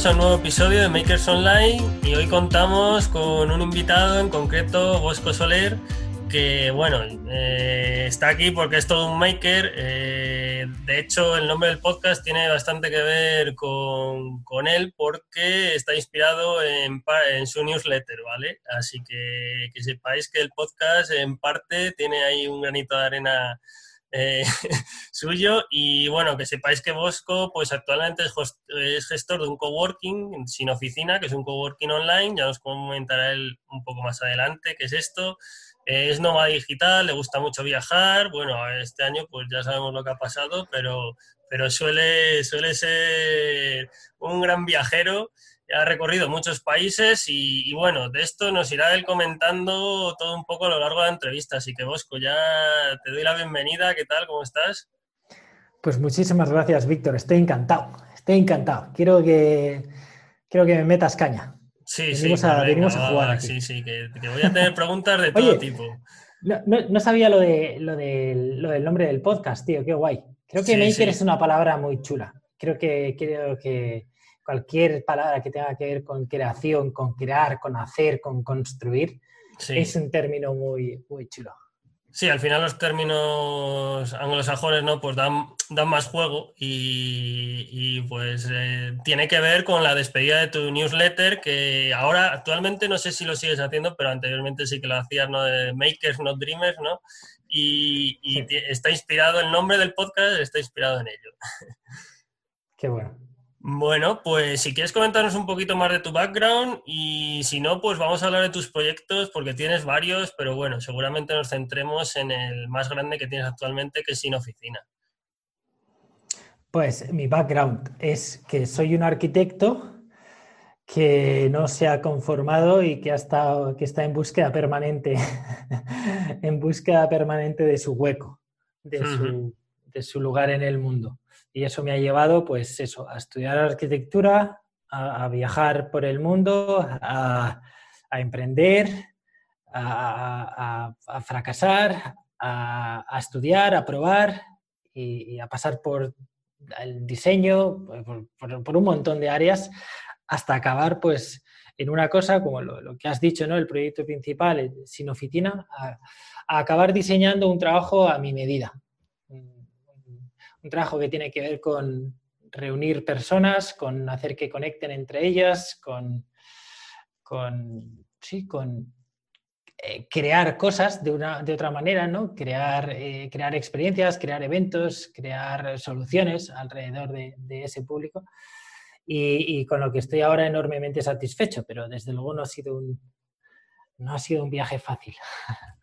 Bienvenidos a un nuevo episodio de Makers Online y hoy contamos con un invitado, en concreto Bosco Soler, que bueno, eh, está aquí porque es todo un maker. Eh, de hecho, el nombre del podcast tiene bastante que ver con, él porque está inspirado en, en, su newsletter, ¿vale? Así que que sepáis que el podcast en parte tiene ahí un granito de arena eh, suyo. Y bueno, que sepáis que Bosco, pues actualmente es, gestor de un coworking sin oficina, que es un coworking online. Ya nos comentará él un poco más adelante qué es esto. Eh, es nómada digital, le gusta mucho viajar. Bueno, este año pues ya sabemos lo que ha pasado, pero, pero suele, suele ser un gran viajero ha recorrido muchos países y, bueno, de esto nos irá él comentando todo un poco a lo largo de la entrevista. Así que Bosco, ya te doy la bienvenida. ¿Qué tal? ¿Cómo estás? Pues muchísimas gracias, Víctor. Estoy encantado. Estoy encantado. Quiero que, quiero que me metas caña. Sí, sí. A, venga, a jugar. Sí, sí, que, voy a tener preguntas de todo tipo. No, sabía lo, de, lo, lo, del nombre del podcast, tío. Qué guay. Creo que maker es una palabra muy chula. Creo que, creo que cualquier palabra que tenga que ver con creación, con crear, con hacer, con construir, es un término muy, muy chulo. Sí, al final los términos anglosajones ¿no? pues dan, dan más juego y, pues eh, tiene que ver con la despedida de tu newsletter que ahora actualmente no sé si lo sigues haciendo, pero anteriormente sí que lo hacías, ¿no? De Makers, Not Dreamers, ¿no? Y, y está inspirado, el nombre del podcast está inspirado en ello. Qué bueno. Bueno, pues si quieres comentarnos un poquito más de tu background y si no, pues vamos a hablar de tus proyectos porque tienes varios, pero bueno, seguramente nos centremos en el más grande que tienes actualmente, que es Sin Oficina. Pues mi background es que soy un arquitecto que no se ha conformado y que, ha estado, que está en búsqueda permanente, en búsqueda permanente de su hueco, de, su, de su lugar en el mundo. Y eso me ha llevado, pues eso, a estudiar arquitectura, a, viajar por el mundo, a, emprender, a, fracasar, a, estudiar, a probar y, a pasar por el diseño, por, un montón de áreas, hasta acabar pues en una cosa como lo, que has dicho, ¿no? el proyecto principal, sin oficina, a acabar diseñando un trabajo a mi medida un trabajo que tiene que ver con reunir personas, con hacer que conecten entre ellas, con, sí, con eh, crear cosas de, una, de otra manera, ¿no? Crear, eh, crear experiencias, crear eventos, crear soluciones alrededor de, ese público. Y, con lo que estoy ahora enormemente satisfecho, pero desde luego no ha sido un, no ha sido un viaje fácil.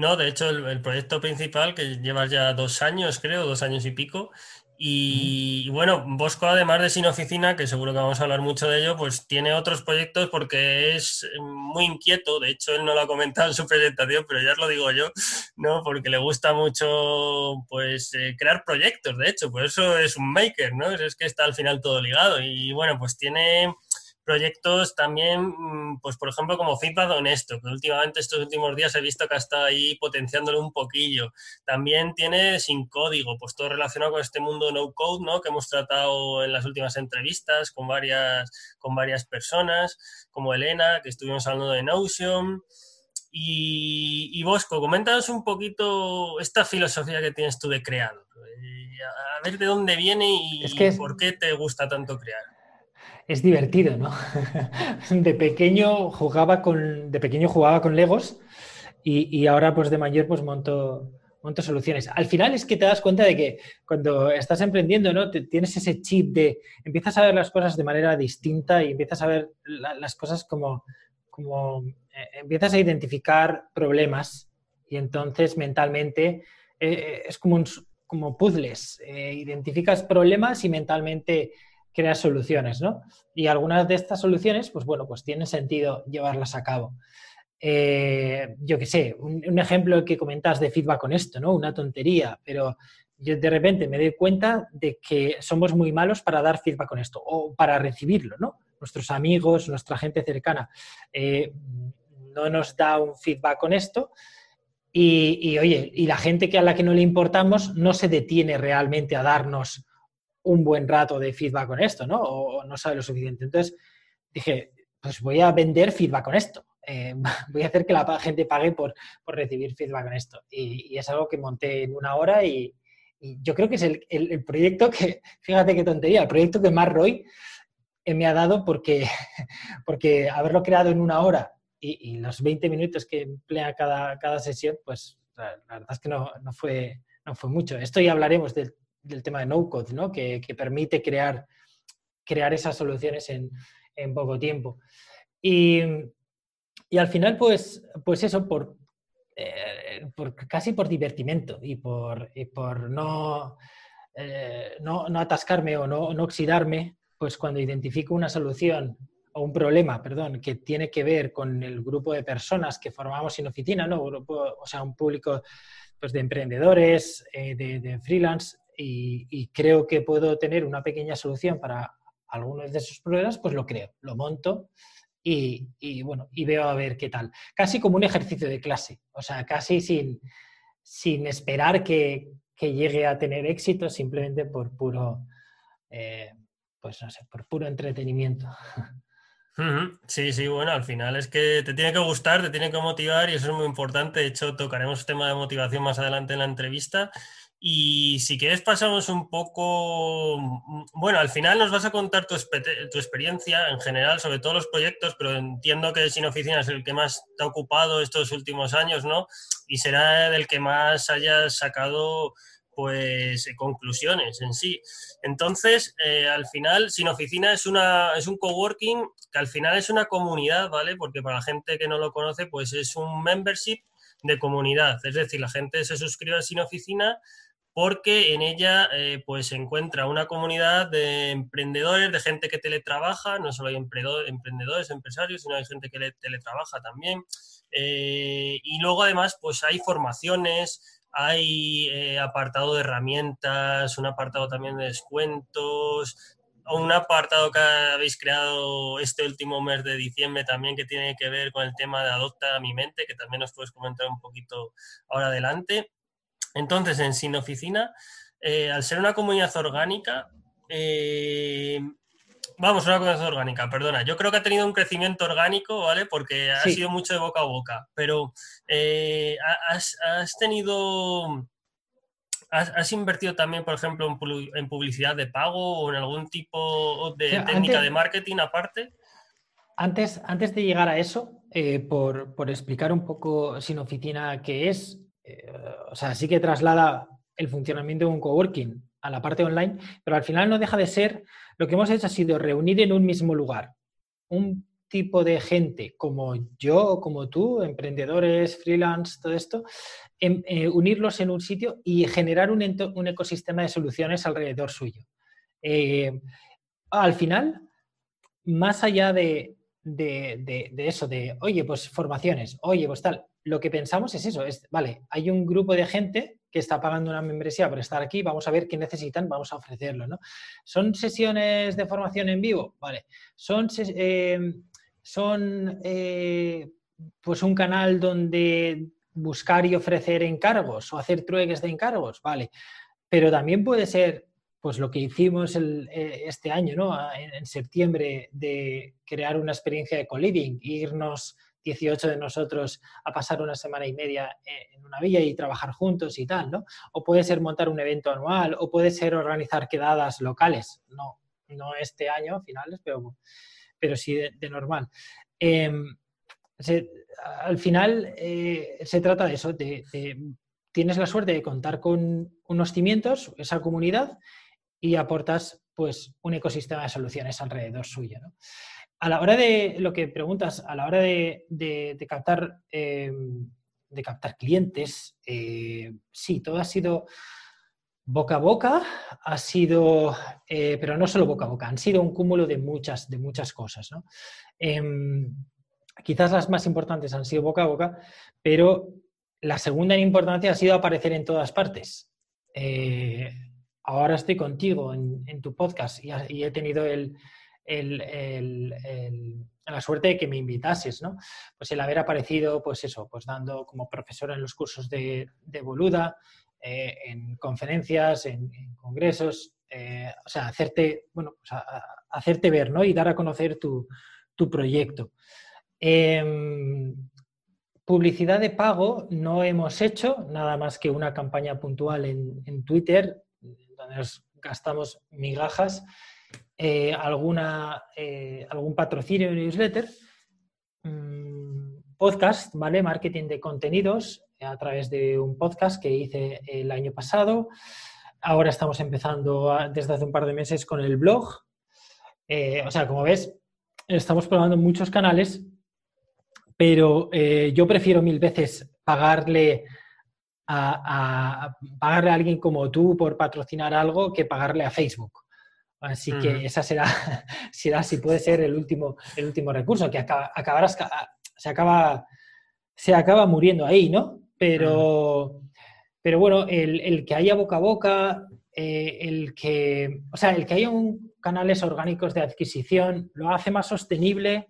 No, de hecho, el, proyecto principal, que llevas ya dos años, creo, dos años y pico, y, bueno, Bosco, además de Sin Oficina, que seguro que vamos a hablar mucho de ello, pues tiene otros proyectos porque es muy inquieto. De hecho, él no lo ha comentado en su presentación, pero ya os lo digo yo, ¿no? Porque le gusta mucho, pues, eh, crear proyectos, de hecho. Por eso es un maker, ¿no? Es que está al final todo ligado. Y bueno, pues tiene proyectos también, mm, pues por ejemplo, como Feedback Honesto, que últimamente estos últimos días he visto que ha estado ahí potenciándolo un poquillo. También tiene Sin Código, pues todo relacionado con este mundo no code, ¿no? Que hemos tratado en las últimas entrevistas con varias, con varias personas, como Elena, que estuvimos hablando de Notion. Y, y Bosco, coméntanos un poquito esta filosofía que tienes tú de crear. Eh, a ver de dónde viene y por qué te gusta tanto crear es divertido, ¿no? de pequeño jugaba con, de pequeño jugaba con Legos y, ahora pues de mayor pues monto, monto soluciones. Al final es que te das cuenta de que cuando estás emprendiendo, ¿no? tienes ese chip de empiezas a ver las cosas de manera distinta y empiezas a ver las cosas como, como eh, empiezas a identificar problemas y entonces mentalmente eh, es como, como puzzles. Eh, identificas problemas y mentalmente crear soluciones, ¿no? Y algunas de estas soluciones, pues bueno, pues tiene sentido llevarlas a cabo. Eh, yo qué sé, un, ejemplo que comentas de feedback con esto, ¿no? Una tontería, pero yo de repente me doy cuenta de que somos muy malos para dar feedback con esto o para recibirlo, ¿no? Nuestros amigos, nuestra gente cercana eh, no nos da un feedback con esto y, y, oye, y la gente que a la que no le importamos no se detiene realmente a darnos un buen rato de feedback con esto, ¿no? O, no sabe lo suficiente. Entonces dije, pues voy a vender feedback con esto. Eh, voy a hacer que la gente pague por, recibir feedback con esto. Y, es algo que monté en una hora y, yo creo que es el, proyecto que, fíjate qué tontería, el proyecto que más Roy me ha dado porque, porque haberlo creado en una hora y, los 20 minutos que emplea cada, cada sesión, pues la, verdad es que no, no, fue, no fue mucho. Esto ya hablaremos del, del tema de no-code, ¿no? Que, que, permite crear, crear esas soluciones en, en poco tiempo. Y, y, al final, pues, pues eso, por, eh, por casi por divertimento y por, y por no, eh, no, no, atascarme o no, no oxidarme, pues cuando identifico una solución o un problema, perdón, que tiene que ver con el grupo de personas que formamos en oficina, ¿no? o sea, un público pues, de emprendedores, eh, de, freelance, y, creo que puedo tener una pequeña solución para algunos de esos problemas, pues lo creo, lo monto y, bueno, y veo a ver qué tal. Casi como un ejercicio de clase, o sea, casi sin, sin esperar que, llegue a tener éxito, simplemente por puro, eh, pues no sé, por puro entretenimiento. Sí, sí, bueno, al final es que te tiene que gustar, te tiene que motivar y eso es muy importante. De hecho, tocaremos el tema de motivación más adelante en la entrevista. Y si quieres pasamos un poco, mm, bueno, al final nos vas a contar tu, tu, experiencia en general sobre todos los proyectos, pero entiendo que Sin Oficina es el que más te ha ocupado estos últimos años, ¿no? Y será del que más hayas sacado pues conclusiones en sí. Entonces, eh, al final, Sin Oficina es, una, es un coworking que al final es una comunidad, ¿vale? Porque para la gente que no lo conoce, pues es un membership de comunidad. Es decir, la gente se suscribe a Sin Oficina porque en ella eh, pues se encuentra una comunidad de emprendedores, de gente que teletrabaja, no solo hay emprendedores, empresarios, sino hay gente que teletrabaja también. y luego además pues hay formaciones, hay eh, apartado de herramientas, un apartado también de descuentos, un apartado que habéis creado este último mes de diciembre también que tiene que ver con el tema de Adopta mi mente, que también nos puedes comentar un poquito ahora adelante. Entonces, en Sin Oficina, eh, al ser una comunidad orgánica, eh, Vamos, una cosa orgánica, perdona. Yo creo que ha tenido un crecimiento orgánico, ¿vale? Porque ha sido mucho de boca a boca. Pero eh, has, tenido. Has, invertido también, por ejemplo, en, publicidad de pago o en algún tipo de técnica de marketing aparte? Antes, antes de llegar a eso, eh, por, explicar un poco sin oficina qué es, o sea, sí que traslada el funcionamiento de un coworking a la parte online, pero al final no deja de ser lo que hemos hecho ha sido reunir en un mismo lugar un tipo de gente como yo, como tú, emprendedores, freelance, todo esto, eh, unirlos en un sitio y generar un, ecosistema de soluciones alrededor suyo. Eh, al final, más allá de, de, eso, de, oye, pues formaciones, oye, pues tal, lo que pensamos es eso, es, vale, hay un grupo de gente que está pagando una membresía por estar aquí, vamos a ver qué necesitan, vamos a ofrecerlo, ¿no? ¿Son sesiones de formación en vivo? Vale. ¿Son, eh, son pues un canal donde buscar y ofrecer encargos o hacer trueques de encargos? Vale. Pero también puede ser pues lo que hicimos eh, este año, ¿no? En, septiembre, de crear una experiencia de co-living, irnos 18 de nosotros a pasar una semana y media en una villa y trabajar juntos y tal, ¿no? O puede ser montar un evento anual, o puede ser organizar quedadas locales, no, no este año, finales, pero, pero sí de, normal. Em, al final eh, se trata de eso, tienes la suerte de contar con unos cimientos, esa comunidad, y aportas pues un ecosistema de soluciones alrededor suyo. ¿no? A la hora de lo que preguntas, a la hora de, captar, em, de captar clientes, eh, sí, todo ha sido boca a boca, ha sido, eh, pero no solo boca a boca, han sido un cúmulo de muchas, de muchas cosas. Em, quizás las más importantes han sido boca a boca, pero la segunda en importancia ha sido aparecer en todas partes. Eh, ahora estoy contigo en, tu podcast y he tenido el, la suerte de que me invitases. Pues el haber aparecido, pues eso, pues dando como profesora en los cursos de, Boluda, eh, en conferencias, en, congresos, eh, o sea, hacerte, bueno, hacerte ver, ¿no? Y dar a conocer tu, proyecto. Em, publicidad de pago no hemos hecho, nada más que una campaña puntual en, Twitter, donde nos gastamos migajas, eh, alguna, eh, algún patrocinio en newsletter, mm, podcast, ¿vale? Marketing de contenidos a través de un podcast que hice el año pasado. Ahora estamos empezando desde hace un par de meses con el blog. Eh, o sea, como ves, estamos probando muchos canales, pero eh, yo prefiero mil veces pagarle a, pagarle a alguien como tú por patrocinar algo que pagarle a Facebook. Así que esa será, será, si puede ser, el último, el último recurso, que acabarás, se, acaba, se acaba muriendo ahí, ¿no? Pero, pero bueno, el, que haya boca a boca, eh, el que, o sea, el que haya un, canales orgánicos de adquisición lo hace más sostenible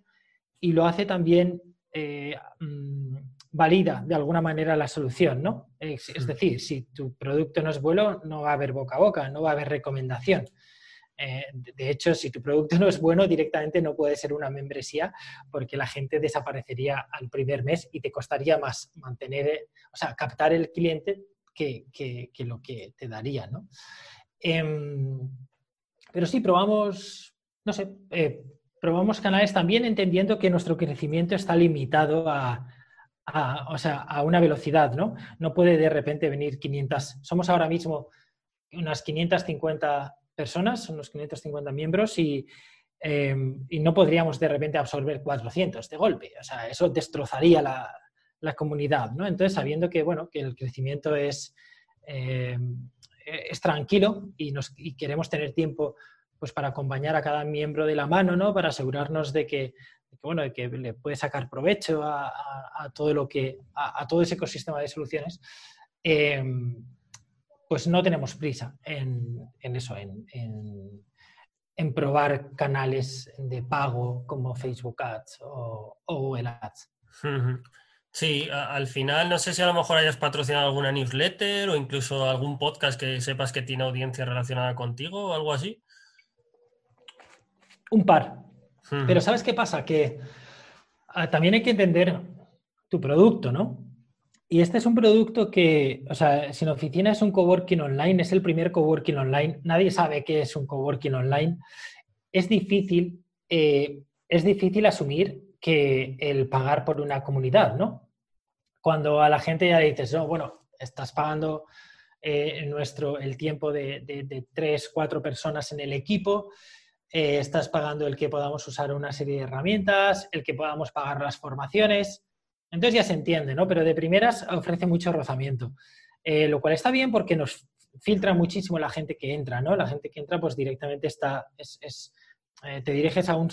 y lo hace también eh, mm, valida de alguna manera la solución, ¿no? Es, mm. decir, si tu producto no es bueno, no va a haber boca a boca, no va a haber recomendación. Eh, de hecho, si tu producto no es bueno, directamente no puede ser una membresía porque la gente desaparecería al primer mes y te costaría más mantener, o sea, captar el cliente que, lo que te daría, ¿no? Em, pero sí, probamos, no sé, eh, probamos canales también entendiendo que nuestro crecimiento está limitado a, una velocidad, ¿no? No puede de repente venir 500, somos ahora mismo unas 550 personas, son unos 550 miembros y, em, y, no podríamos de repente absorber 400 de golpe. O sea, eso destrozaría la, la comunidad, ¿no? Entonces, sabiendo que, bueno, que el crecimiento es, eh, es tranquilo y, nos, queremos tener tiempo pues, para acompañar a cada miembro de la mano, ¿no? Para asegurarnos de que, bueno, de que le puede sacar provecho a, todo lo que, a, todo ese ecosistema de soluciones, eh, pues no tenemos prisa en, eso, en, en, probar canales de pago como Facebook Ads o, o el Ads. Sí, al final no sé si a lo mejor hayas patrocinado alguna newsletter o incluso algún podcast que sepas que tiene audiencia relacionada contigo o algo así. Un par. Pero ¿sabes qué pasa? Que ah, también hay que entender tu producto, ¿no? Y este es un producto que, o sea, Sin Oficina es un coworking online, es el primer coworking online. Nadie sabe qué es un coworking online. Es difícil, eh, es difícil asumir que el pagar por una comunidad, ¿no? Cuando a la gente ya le dices, no, bueno, estás pagando eh, nuestro, el tiempo de, tres, cuatro personas en el equipo, eh, estás pagando el que podamos usar una serie de herramientas, el que podamos pagar las formaciones. Entonces ya se entiende, ¿no? Pero de primeras ofrece mucho rozamiento, eh, lo cual está bien porque nos filtra muchísimo la gente que entra, ¿no? La gente que entra pues directamente está, es, eh, te diriges a un,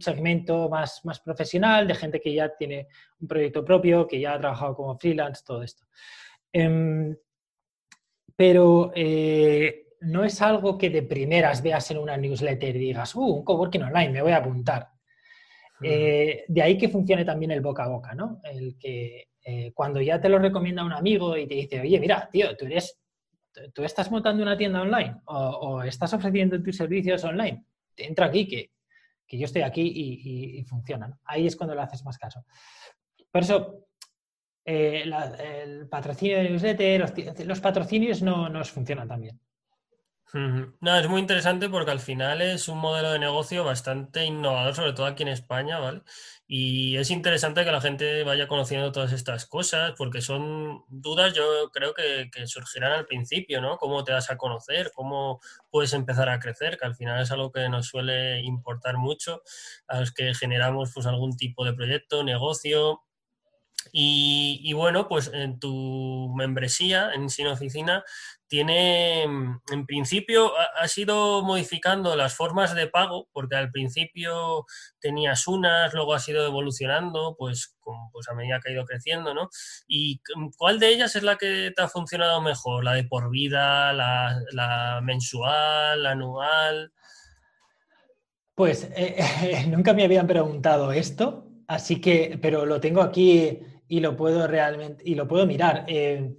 segmento más, más, profesional, de gente que ya tiene un proyecto propio, que ya ha trabajado como freelance, todo esto. Em, pero eh, no es algo que de primeras veas en una newsletter y digas, uh, un coworking online, me voy a apuntar. Eh, de ahí que funcione también el boca a boca, ¿no? El que cuando ya te lo recomienda un amigo y te dice, oye, mira, tío, tú eres, tú estás montando una tienda online o, estás ofreciendo tus servicios online entra aquí, que, yo estoy aquí y, funcionan. Ahí es cuando le haces más caso. Por eso, eh, el patrocinio de newsletter, los, los patrocinios no nos funcionan tan bien. No, es muy interesante porque al final es un modelo de negocio bastante innovador, sobre todo aquí en España, ¿vale? Y es interesante que la gente vaya conociendo todas estas cosas porque son dudas, yo creo que, surgirán al principio, ¿no? ¿Cómo te vas a conocer? ¿Cómo puedes empezar a crecer? Que al final es algo que nos suele importar mucho a los que generamos pues algún tipo de proyecto, negocio, y, bueno, pues en tu membresía en Sin Oficina tiene, en principio, ha, ido modificando las formas de pago, porque al principio tenías unas, luego has ido evolucionando, pues, pues a medida que ha ido creciendo, ¿no? ¿Y cuál de ellas es la que te ha funcionado mejor? ¿La de por vida, la, mensual, la anual? Pues eh, nunca me habían preguntado esto, así que, pero lo tengo aquí y lo puedo realmente, y lo puedo mirar. Eh,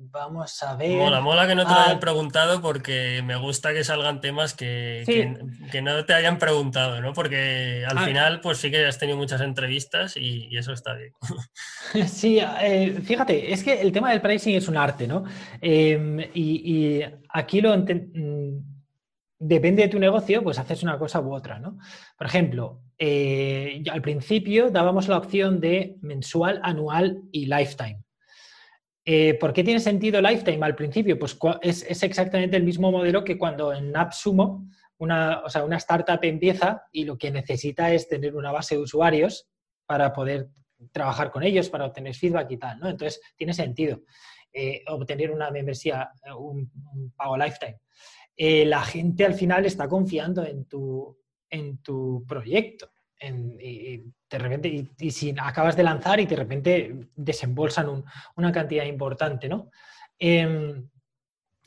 Vamos a ver. Mola, mola que no te lo Ah, hayan preguntado porque me gusta que salgan temas que, Sí. que- que no te hayan preguntado, ¿no? Porque al Ah. final, pues sí que has tenido muchas entrevistas y, y eso está bien. Sí, eh, fíjate, es que el tema del pricing es un arte, ¿no? Eh, y, y aquí lo mm, depende de tu negocio, pues haces una cosa u otra, ¿no? Por ejemplo, eh, al principio dábamos la opción de mensual, anual y lifetime. Eh, ¿Por qué tiene sentido lifetime al principio? Pues es, exactamente el mismo modelo que cuando en AppSumo una, o sea, una startup empieza y lo que necesita es tener una base de usuarios para poder trabajar con ellos, para obtener feedback y tal, ¿no? Entonces, tiene sentido eh, obtener una membresía, eh, un, pago lifetime. La gente al final está confiando en tu, en tu proyecto. Y, de repente, y, si acabas de lanzar y de repente desembolsan un- una cantidad importante, ¿no? Em,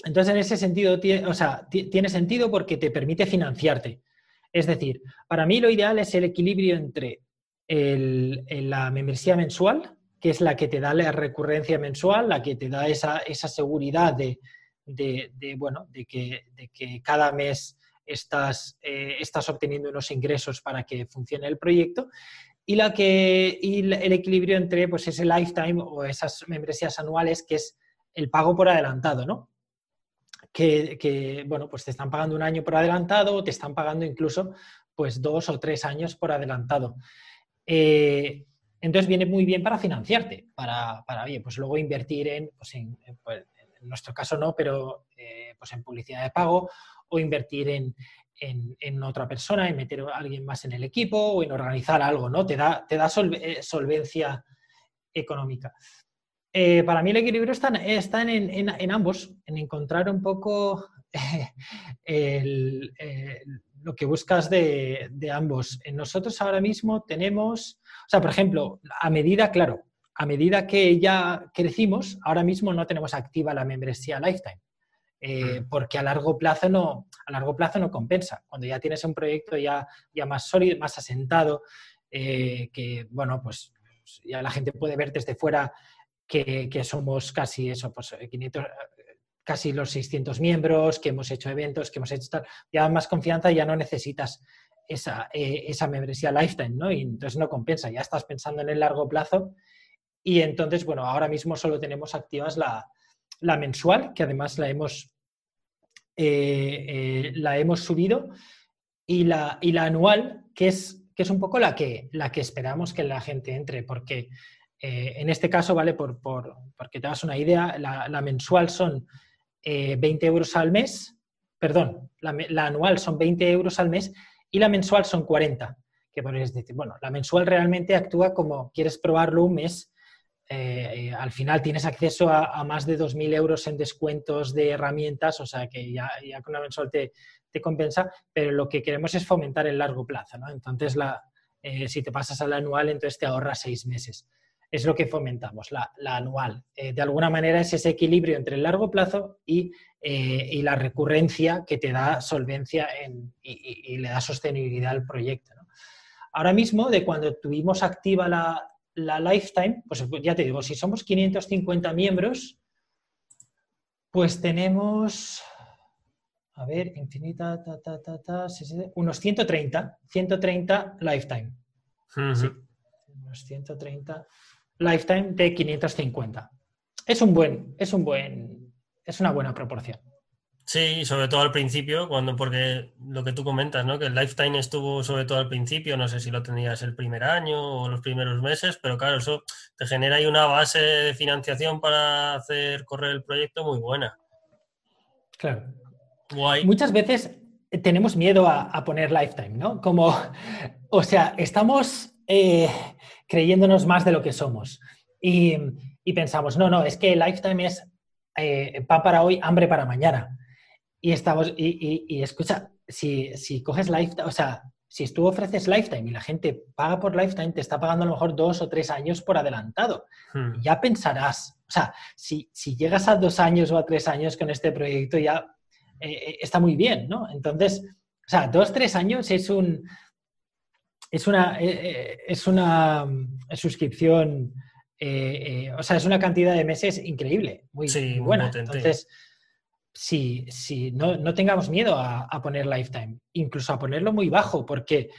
entonces, en ese sentido, tie- o sea, ti- tiene sentido porque te permite financiarte. Es decir, para mí lo ideal es el equilibrio entre la membresía mensual, que es la que te da la recurrencia mensual, la que te da esa, esa seguridad de- de, bueno, de, que, de que cada mes estás, eh, estás obteniendo unos ingresos para que funcione el proyecto, y, la que, y el equilibrio entre pues, ese lifetime o esas membresías anuales, que es el pago por adelantado, ¿no? que, que, bueno, pues te están pagando un año por adelantado o te están pagando incluso pues dos o tres años por adelantado. Eh, entonces viene muy bien para financiarte, para, para oye, pues luego invertir en, pues pues, en nuestro caso no, pero eh, pues en publicidad de pago o invertir en, en, otra persona, en meter a alguien más en el equipo o en organizar algo, ¿no? Te da, te da eh, solvencia económica. Eh, para mí el equilibrio está, está en, en, en, ambos, en encontrar un poco lo que buscas de, de, ambos. Nosotros ahora mismo tenemos, o sea, por ejemplo, a medida, claro, a medida que ya crecimos, ahora mismo no tenemos activa la membresía Lifetime. Eh, porque a largo plazo no a largo plazo no compensa cuando ya tienes un proyecto ya, ya más sólido más asentado eh, que bueno pues ya la gente puede ver desde fuera que, que, somos casi eso, pues 500, casi los 600 miembros, que hemos hecho eventos, que hemos hecho tal, ya más confianza, ya no necesitas esa, eh, esa membresía lifetime, ¿no? Y entonces no compensa, ya estás pensando en el largo plazo. Y entonces, bueno, ahora mismo solo tenemos activas la, la mensual, que además la hemos, eh, eh, la hemos subido, y la, y la anual, que es, que es un poco la que, la que esperamos que la gente entre, porque eh, en este caso, ¿vale? Por, por, porque te das una idea, la, mensual son eh, 20 euros al mes, perdón, la, la, anual son 20 euros al mes y la mensual son 40. Que podrías decir, bueno, la mensual realmente actúa como quieres probarlo un mes, eh, al final tienes acceso a, más de 2.000 euros en descuentos de herramientas, o sea que ya, ya con la mensual te, te, compensa, pero lo que queremos es fomentar el largo plazo, ¿no? Entonces, eh, si te pasas al anual, entonces te ahorras seis meses es lo que fomentamos, la, anual. Eh, de alguna manera es ese equilibrio entre el largo plazo y, eh, la recurrencia que te da solvencia en, y, le da sostenibilidad al proyecto. Ahora mismo, de cuando tuvimos activa la, la, Lifetime, pues ya te digo, si somos 550 miembros, pues tenemos, a ver, infinita, ta, ta, ta, ta, unos 130, 130 Lifetime. Uh -huh. sí, unos 130 lifetime de 550. Es un buen, es un buen, es una buena proporción. Sí, sobre todo al principio, cuando, porque lo que tú comentas, ¿no? Que el lifetime estuvo sobre todo al principio, no sé si lo tenías el primer año o los primeros meses, pero claro, eso te genera ahí una base de financiación para hacer correr el proyecto muy buena. Claro. Guay. Muchas veces tenemos miedo a, a poner lifetime, ¿no? Como, o sea, estamos eh, creyéndonos más de lo que somos. Y, y, pensamos, no, no, es que lifetime es eh, pan para hoy, hambre para mañana. Y estamos, y, y, y escucha, si, si, coges lifetime, o sea, si tú ofreces lifetime y la gente paga por lifetime, te está pagando a lo mejor dos o tres años por adelantado. Hmm. Ya pensarás, o sea, si, si, llegas a dos años o a tres años con este proyecto, ya eh, está muy bien, ¿no? Entonces, o sea, dos, tres años es un, es una, es una suscripción o sea, es una cantidad de meses increíble, muy, buena. Entonces, si, si no, no, tengamos miedo a, a, poner lifetime, incluso a ponerlo muy bajo, porque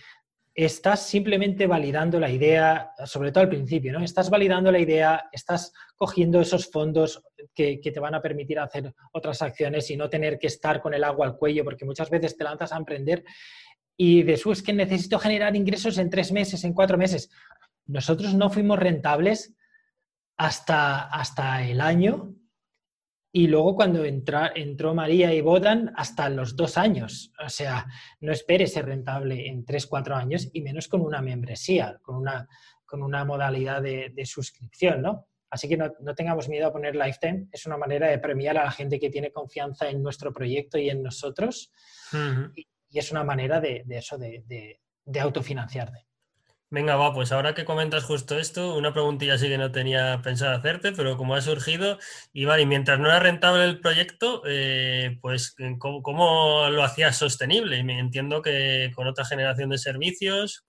estás simplemente validando la idea, sobre todo al principio, ¿no? Estás validando la idea, estás cogiendo esos fondos que, te van a permitir hacer otras acciones y no tener que estar con el agua al cuello, porque muchas veces te lanzas a emprender y después que necesito generar ingresos en tres meses, en cuatro meses. Nosotros no fuimos rentables hasta, hasta el año y luego cuando entró María y Bodan, hasta los dos años. O sea, no esperes ser rentable en tres, cuatro años y menos con una membresía, con una, con una modalidad de, suscripción, ¿no? Así que no, tengamos miedo a poner lifetime. Es una manera de premiar a la gente que tiene confianza en nuestro proyecto y en nosotros. y, es una manera de, eso, de, de autofinanciarte. Venga, va, pues ahora que comentas justo esto, una preguntilla sí que no tenía pensado hacerte, pero como ha surgido, y vale, mientras no era rentable el proyecto, eh, pues ¿cómo, lo hacías sostenible? Y me entiendo que con otra generación de servicios.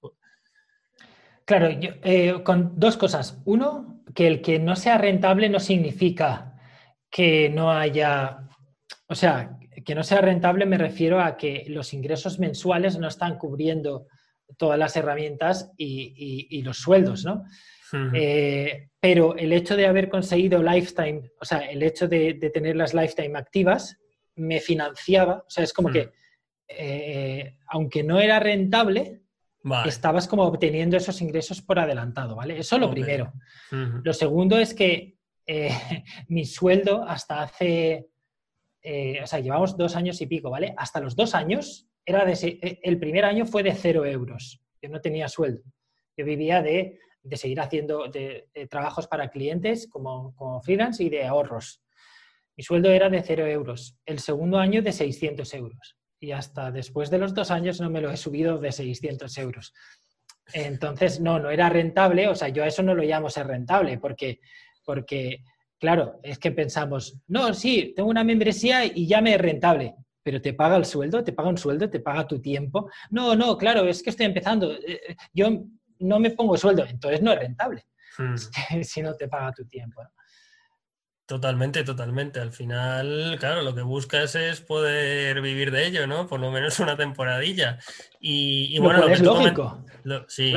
Claro, eh, con dos cosas. Uno, que el que no sea rentable no significa que no haya, o sea, que no sea rentable me refiero a que los ingresos mensuales no están cubriendo todas las herramientas y, los sueldos, ¿no? Eh, pero el hecho de haber conseguido lifetime, o sea, el hecho de, tener las lifetime activas, me financiaba, o sea, es como que, eh, aunque no era rentable, estabas como obteniendo esos ingresos por adelantado, ¿vale? Eso es lo primero. Lo segundo es que eh, mi sueldo hasta hace, o sea, llevamos dos años y pico, ¿vale? Hasta los dos años era de, e, el primer año fue de cero euros. Yo no tenía sueldo. Yo vivía de, seguir haciendo trabajos para clientes como, como, freelance y de ahorros. Mi sueldo era de cero euros. El segundo año de 600 euros. Y hasta después de los dos años no me lo he subido de 600 euros. Entonces, no, no era rentable. O sea, yo a eso no lo llamo ser rentable porque, porque claro, es que pensamos, no, sí, tengo una membresía y ya me es rentable pero te paga el sueldo, te paga un sueldo, te paga tu tiempo. No, no, claro, es que estoy empezando. Eh, eh, yo no me pongo sueldo, entonces no es rentable hmm. si no te paga tu tiempo. Totalmente, totalmente. Al final, claro, lo que buscas es poder vivir de ello, ¿no? Por lo menos una temporadilla. Y, bueno, lo que es lógico. sí,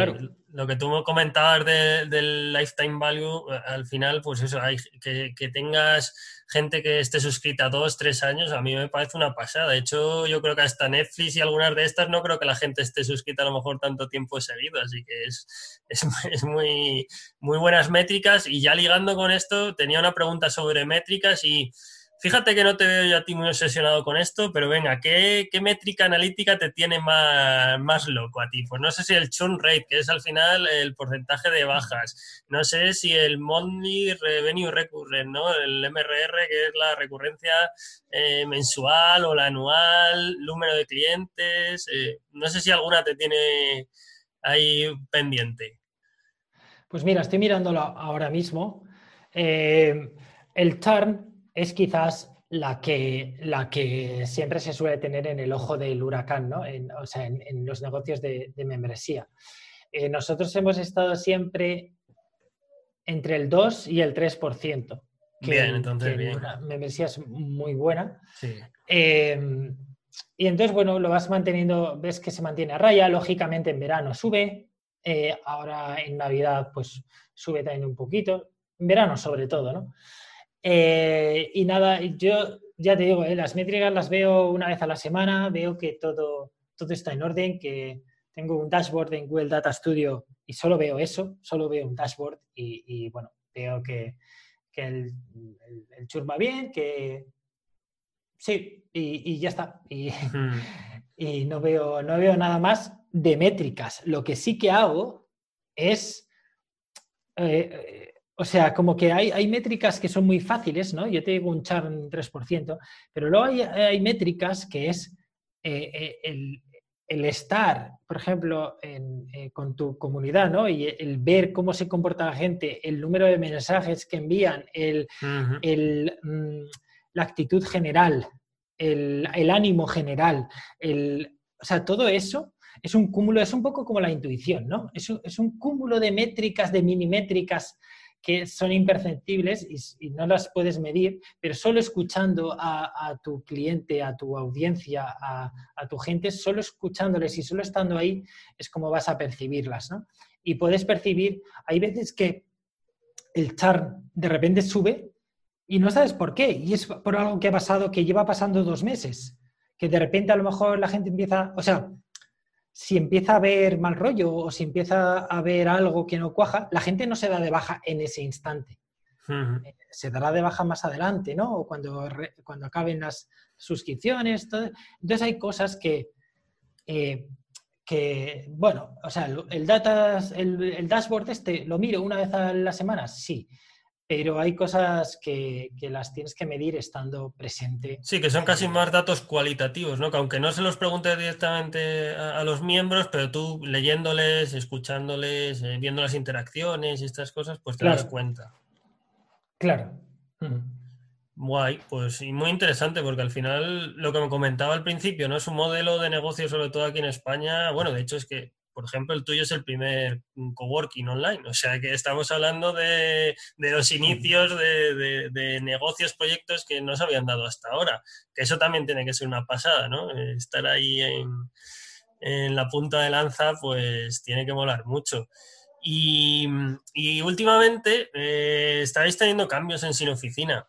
lo que tú comentabas del lifetime value, al final, pues eso, hay que, que tengas gente que esté suscrita dos, tres años, a mí me parece una pasada. De hecho, yo creo que hasta Netflix y algunas de estas no creo que la gente esté suscrita a lo mejor tanto tiempo seguido, así que es, es, muy, muy buenas métricas. Y ya ligando con esto, tenía una pregunta sobre métricas y Fíjate que no te veo yo a ti muy obsesionado con esto, pero venga, ¿qué, métrica analítica te tiene más, más, loco a ti? Pues no sé si el churn rate, que es al final el porcentaje de bajas. No sé si el monthly revenue recurrent, ¿no? El MRR, que es la recurrencia eh, mensual o la anual, número de clientes. Eh, no sé si alguna te tiene ahí pendiente. Pues mira, estoy mirándolo ahora mismo. Eh, el churn es quizás la que, la que siempre se suele tener en el ojo del huracán, ¿no? en, o sea, en, los negocios de, membresía. Eh, nosotros hemos estado siempre entre el 2 y el 3%. Que, bien, entonces bien. Una membresía es muy buena. Sí. Eh, y entonces, bueno, lo vas manteniendo, ves que se mantiene a raya, lógicamente en verano sube, eh, ahora en Navidad pues sube también un poquito, en verano sobre todo, ¿no? Eh, y nada, yo ya te digo, eh, las métricas las veo una vez a la semana, veo que todo, todo está en orden, que tengo un dashboard en Google Data Studio y solo veo eso, solo veo un dashboard y, bueno, veo que, el, el, churn va bien, que sí, y, ya está. Y, hmm. y, no, veo, no veo nada más de métricas. Lo que sí que hago es... Eh, o sea, como que hay, métricas que son muy fáciles, ¿no? Yo te digo un churn 3%, pero luego hay, métricas que es eh, eh, el, estar, por ejemplo, eh, con tu comunidad, ¿no? Y el ver cómo se comporta la gente, el número de mensajes que envían, el, mm, la actitud general, el, ánimo general, o sea, todo eso es un cúmulo, es un poco como la intuición, ¿no? Es un, es un cúmulo de métricas, de minimétricas que son imperceptibles y, no las puedes medir, pero solo escuchando a, tu cliente, a tu audiencia, a, tu gente, solo escuchándoles y solo estando ahí es como vas a percibirlas, ¿no? Y puedes percibir, hay veces que el char de repente sube y no sabes por qué, y es por algo que ha pasado, que lleva pasando dos meses, que de repente a lo mejor la gente empieza, o sea, si empieza a haber mal rollo o si empieza a haber algo que no cuaja, la gente no se da de baja en ese instante. Eh, se dará de baja más adelante, ¿no? O cuando, cuando acaben las suscripciones. Entonces hay cosas que, eh, que bueno, o sea, el, data, el, el, dashboard este, ¿lo miro una vez a la semana? Sí pero hay cosas que, las tienes que medir estando presente. Sí, que son casi más datos cualitativos, ¿no? Que aunque no se los pregunte directamente a, los miembros, pero tú leyéndoles, escuchándoles, eh, viendo las interacciones y estas cosas, pues te das cuenta. Claro. Guay, pues y muy interesante porque al final lo que me comentaba al principio, ¿no? Es un modelo de negocio, sobre todo aquí en España. Bueno, de hecho es que por ejemplo, el tuyo es el primer coworking online, o sea que estamos hablando de, los inicios de, negocios, proyectos que no se habían dado hasta ahora, que eso también tiene que ser una pasada, ¿no? Estar ahí en, la punta de lanza, pues tiene que molar mucho. Y, últimamente eh, estáis teniendo cambios en Sin Oficina.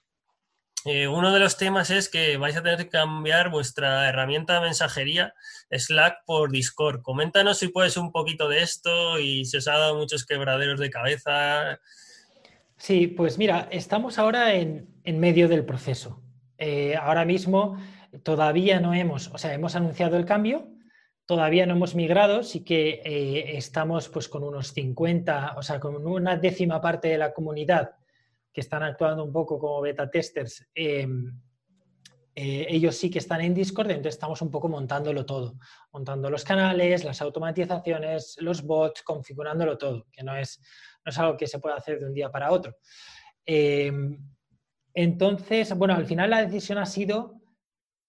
Eh, uno de los temas es que vais a tener que cambiar vuestra herramienta de mensajería Slack por Discord. Coméntanos si puedes un poquito de esto y si os ha dado muchos quebraderos de cabeza. Sí, pues mira, estamos ahora en, medio del proceso. Eh, ahora mismo todavía no hemos, o sea, hemos anunciado el cambio, todavía no hemos migrado, sí que eh, estamos pues con unos 50, o sea, con una décima parte de la comunidad que están actuando un poco como beta testers, em, eh, ellos sí que están en Discord, entonces estamos un poco montándolo todo, montando los canales, las automatizaciones, los bots, configurándolo todo, que no es, no es algo que se pueda hacer de un día para otro. Em, entonces, bueno, al final la decisión ha sido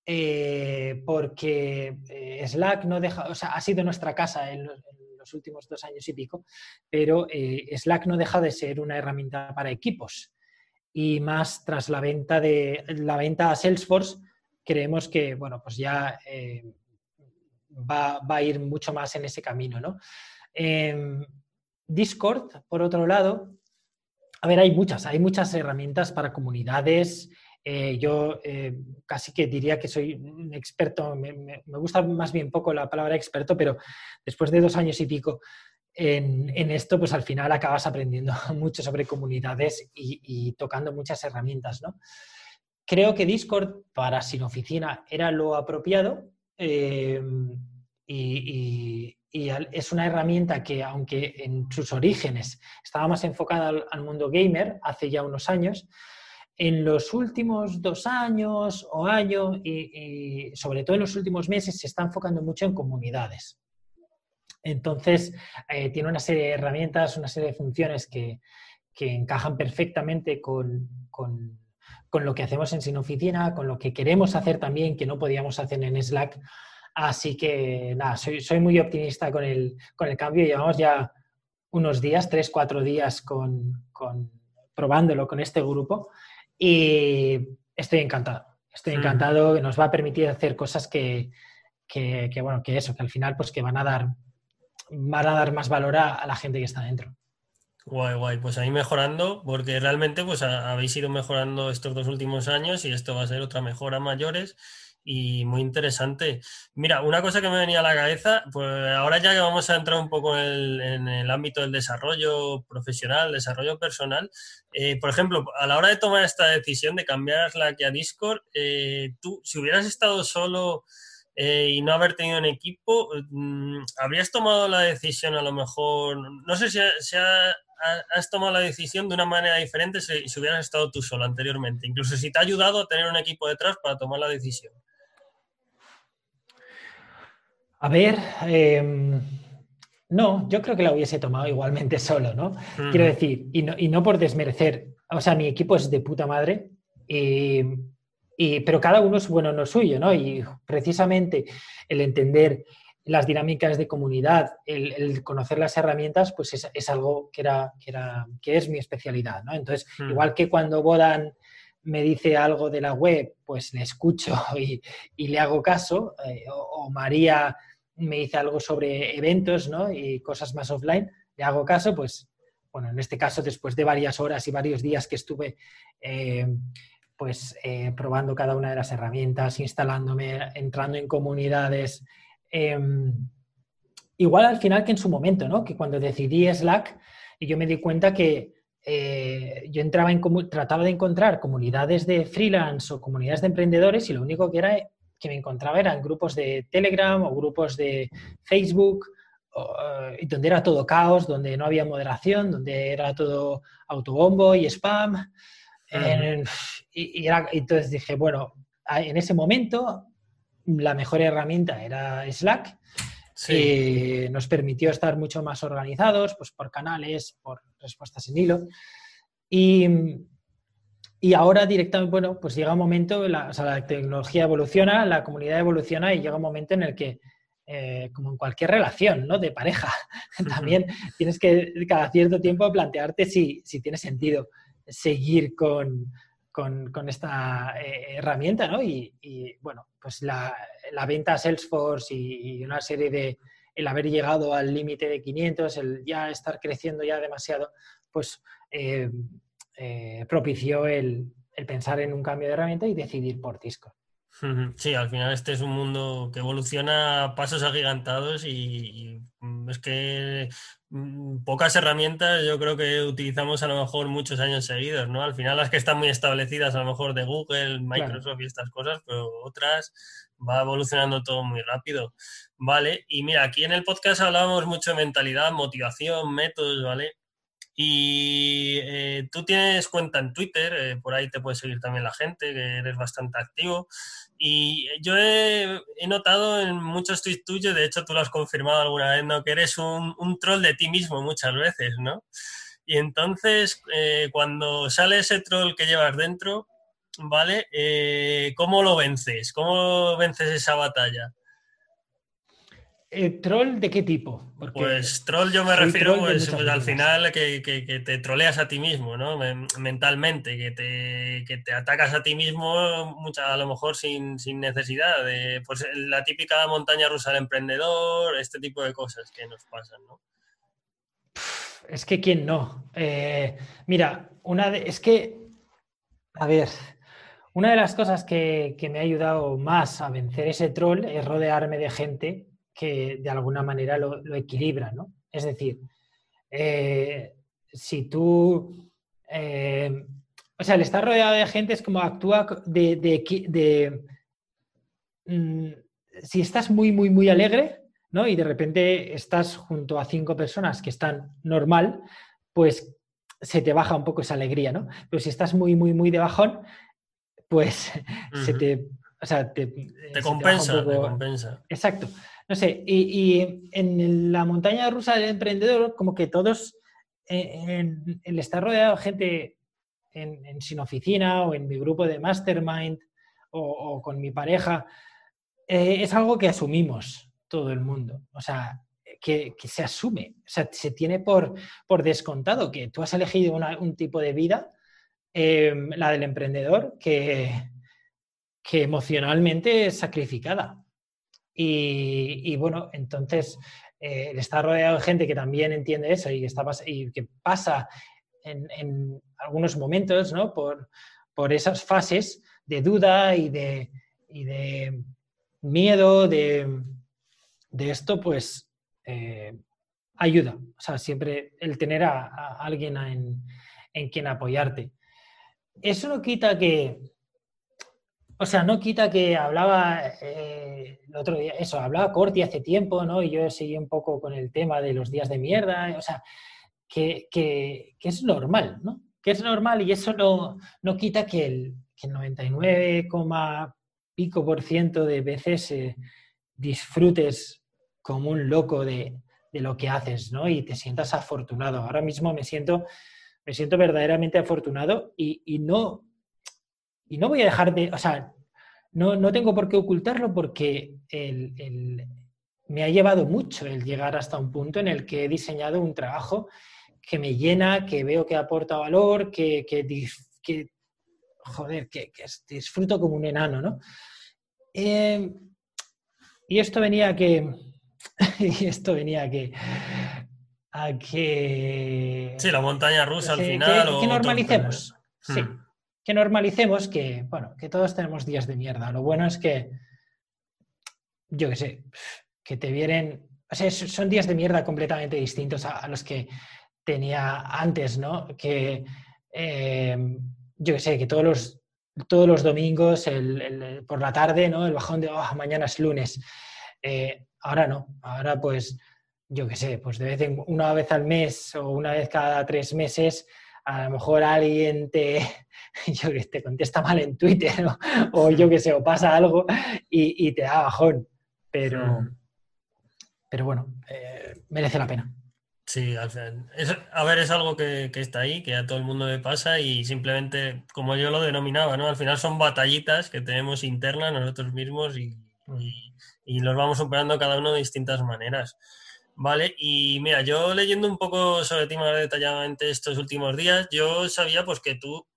eh, porque eh, Slack no deja, o sea, ha sido nuestra casa en los, en los últimos dos años y pico, pero Slack no deja de ser una herramienta para equipos y más tras la venta de la venta a Salesforce, creemos que bueno, pues ya eh, va, a ir mucho más en ese camino. ¿no? Em, Discord, por otro lado, a ver, hay muchas, hay muchas herramientas para comunidades. Eh, yo eh, casi que diría que soy un experto, me, me, gusta más bien poco la palabra experto, pero después de dos años y pico en, esto, pues al final acabas aprendiendo mucho sobre comunidades y, tocando muchas herramientas, ¿no? Creo que Discord para Sin Oficina era lo apropiado eh, y, es una herramienta que, aunque en sus orígenes estaba más enfocada al, mundo gamer hace ya unos años, en los últimos dos años o año y, sobre todo en los últimos meses se está enfocando mucho en comunidades. Entonces, eh, tiene una serie de herramientas, una serie de funciones que, encajan perfectamente con, lo que hacemos en Sin Oficina, con lo que queremos hacer también, que no podíamos hacer en Slack. Así que, nada, soy, muy optimista con el, cambio. Llevamos ya unos días, tres, cuatro días con, probándolo con este grupo y estoy encantado. Estoy mm. encantado, nos va a permitir hacer cosas que, que, bueno, que eso, que al final pues que van a dar van a dar más valor a, la gente que está dentro. Guay, guay. Pues ahí mejorando, porque realmente pues habéis ido mejorando estos dos últimos años y esto va a ser otra mejora mayores y muy interesante. Mira, una cosa que me venía a la cabeza, pues ahora ya que vamos a entrar un poco en el, ámbito del desarrollo profesional, desarrollo personal, eh, por ejemplo, a la hora de tomar esta decisión de cambiar Slack a Discord, eh, tú, si hubieras estado solo eh, y no haber tenido un equipo, mm, ¿habrías tomado la decisión a lo mejor, no sé si, has tomado la decisión de una manera diferente si, hubieras estado tú solo anteriormente, incluso si te ha ayudado a tener un equipo detrás para tomar la decisión? A ver, em, no, yo creo que la hubiese tomado igualmente solo, ¿no? Quiero decir, y no, y no por desmerecer, o sea, mi equipo es de puta madre. Y pero cada uno es bueno en lo suyo, ¿no? Y precisamente el entender las dinámicas de comunidad, el, conocer las herramientas, pues es, algo que, era, que, era, que es mi especialidad. ¿no? Entonces, hmm. igual que cuando Bodan me dice algo de la web, pues le escucho y, le hago caso, eh, o, María me dice algo sobre eventos ¿no? y cosas más offline, le hago caso, pues bueno, en este caso después de varias horas y varios días que estuve eh, pues eh, probando cada una de las herramientas, instalándome, entrando en comunidades, Em, igual al final que en su momento, ¿no? Que cuando decidí Slack, y yo me di cuenta que eh, yo entraba en trataba de encontrar comunidades de freelance o comunidades de emprendedores y lo único que era que me encontraba eran grupos de Telegram o grupos de Facebook, eh, donde era todo caos, donde no había moderación, donde era todo autobombo y spam. Y, entonces dije, bueno, en ese momento la mejor herramienta era Slack. y nos permitió estar mucho más organizados, pues por canales, por respuestas en hilo. Y, ahora directamente, bueno, pues llega un momento, la, la tecnología evoluciona, la comunidad evoluciona y llega un momento en el que, eh, como en cualquier relación, ¿no? De pareja, también tienes que cada cierto tiempo plantearte si, si tiene sentido seguir con, con, esta eh, herramienta, ¿no? Y, bueno, pues la, venta a Salesforce y, una serie de, el haber llegado al límite de 500, el ya estar creciendo ya demasiado, pues eh, eh, propició el, pensar en un cambio de herramienta y decidir por Discord. Sí, al final este es un mundo que evoluciona a pasos agigantados y es que Mm, pocas herramientas yo creo que utilizamos a lo mejor muchos años seguidos, ¿no? Al final las que están muy establecidas a lo mejor de Google, Microsoft y estas cosas, pero otras va evolucionando todo muy rápido, ¿vale? Y mira, aquí en el podcast hablábamos mucho de mentalidad, motivación, métodos, ¿vale? Y eh, tú tienes cuenta en Twitter, eh, por ahí te puede seguir también la gente, que eres bastante activo. Y yo he, notado en muchos tweets tuyos, de hecho tú lo has confirmado alguna vez, ¿no? Que eres un, troll de ti mismo muchas veces, ¿no? Y entonces, eh, cuando sale ese troll que llevas dentro, ¿vale? ¿Cómo lo vences? ¿Cómo vences esa batalla? Eh, ¿Troll de qué tipo? pues troll yo me refiero pues, pues, al final que, te troleas a ti mismo, ¿no? Mentalmente, que te, te atacas a ti mismo mucha, a lo mejor sin, necesidad. De, pues la típica montaña rusa del emprendedor, este tipo de cosas que nos pasan, ¿no? Es que quién no. Eh, mira, una de, es que, a ver, una de las cosas que, que me ha ayudado más a vencer ese troll es rodearme de gente que de alguna manera lo, equilibra, ¿no? Es decir, eh, si tú... Eh, o sea, el estar rodeado de gente es como actúa de... de, mm, si estás muy, muy, muy alegre, ¿no? Y de repente estás junto a cinco personas que están normal, pues se te baja un poco esa alegría, ¿no? Pero si estás muy, muy, muy de bajón, pues se te... O sea, te, compensa, te compensa. Exacto. No sé, y, en la montaña rusa del emprendedor, como que todos, eh, en, el estar rodeado de gente en, sin oficina o en mi grupo de mastermind o, con mi pareja, eh, es algo que asumimos todo el mundo. O sea, que, se asume, o sea, se tiene por, por descontado que tú has elegido un tipo de vida, eh, la del emprendedor, que, que emocionalmente es sacrificada. Y, bueno, entonces eh, estar rodeado de gente que también entiende eso y, está, y que pasa en, algunos momentos ¿no? por, por, esas fases de duda y de, y de miedo de, de, esto, pues eh, ayuda. O sea, siempre el tener a, alguien en, en quien apoyarte. Eso no quita que, o sea, no quita que hablaba eh, el otro día, eso, hablaba Corti hace tiempo, ¿no? Y yo seguí un poco con el tema de los días de mierda, o sea, que, es normal, ¿no? Que es normal y eso no, no quita que el, que el 99, pico por ciento de veces eh, disfrutes como un loco de, lo que haces, ¿no? Y te sientas afortunado. Ahora mismo me siento, me siento verdaderamente afortunado y, y no y no voy a dejar de, o sea, no, no tengo por qué ocultarlo porque el, me ha llevado mucho el llegar hasta un punto en el que he diseñado un trabajo que me llena, que veo que aporta valor, que, que, joder, que, disfruto como un enano, ¿no? Eh, y esto venía a que, y esto venía a que, a que... Sí, la montaña rusa al final. Que, normalicemos, sí, hmm. Que normalicemos que, bueno, que todos tenemos días de mierda. Lo bueno es que, yo qué sé, que te vienen, o sea, son días de mierda completamente distintos a, los que tenía antes, ¿no? Que, em, yo qué sé, que todos los, todos los domingos por la tarde, ¿no? El bajón de, oh, mañana es lunes. Eh, ahora no, ahora pues, yo qué sé, pues de vez en una vez al mes o una vez cada tres meses, a lo mejor alguien te, yo que te contesta mal en Twitter o yo qué sé, o pasa algo y, te da bajón. Pero, pero bueno, eh, merece la pena. Sí, al final. a ver, es algo que, está ahí, que a todo el mundo le pasa y simplemente, como yo lo denominaba, ¿no? Al final son batallitas que tenemos internas nosotros mismos y, y, los vamos superando cada uno de distintas maneras. Vale, y mira, yo leyendo un poco sobre ti más detalladamente estos últimos días, yo sabía pues que tú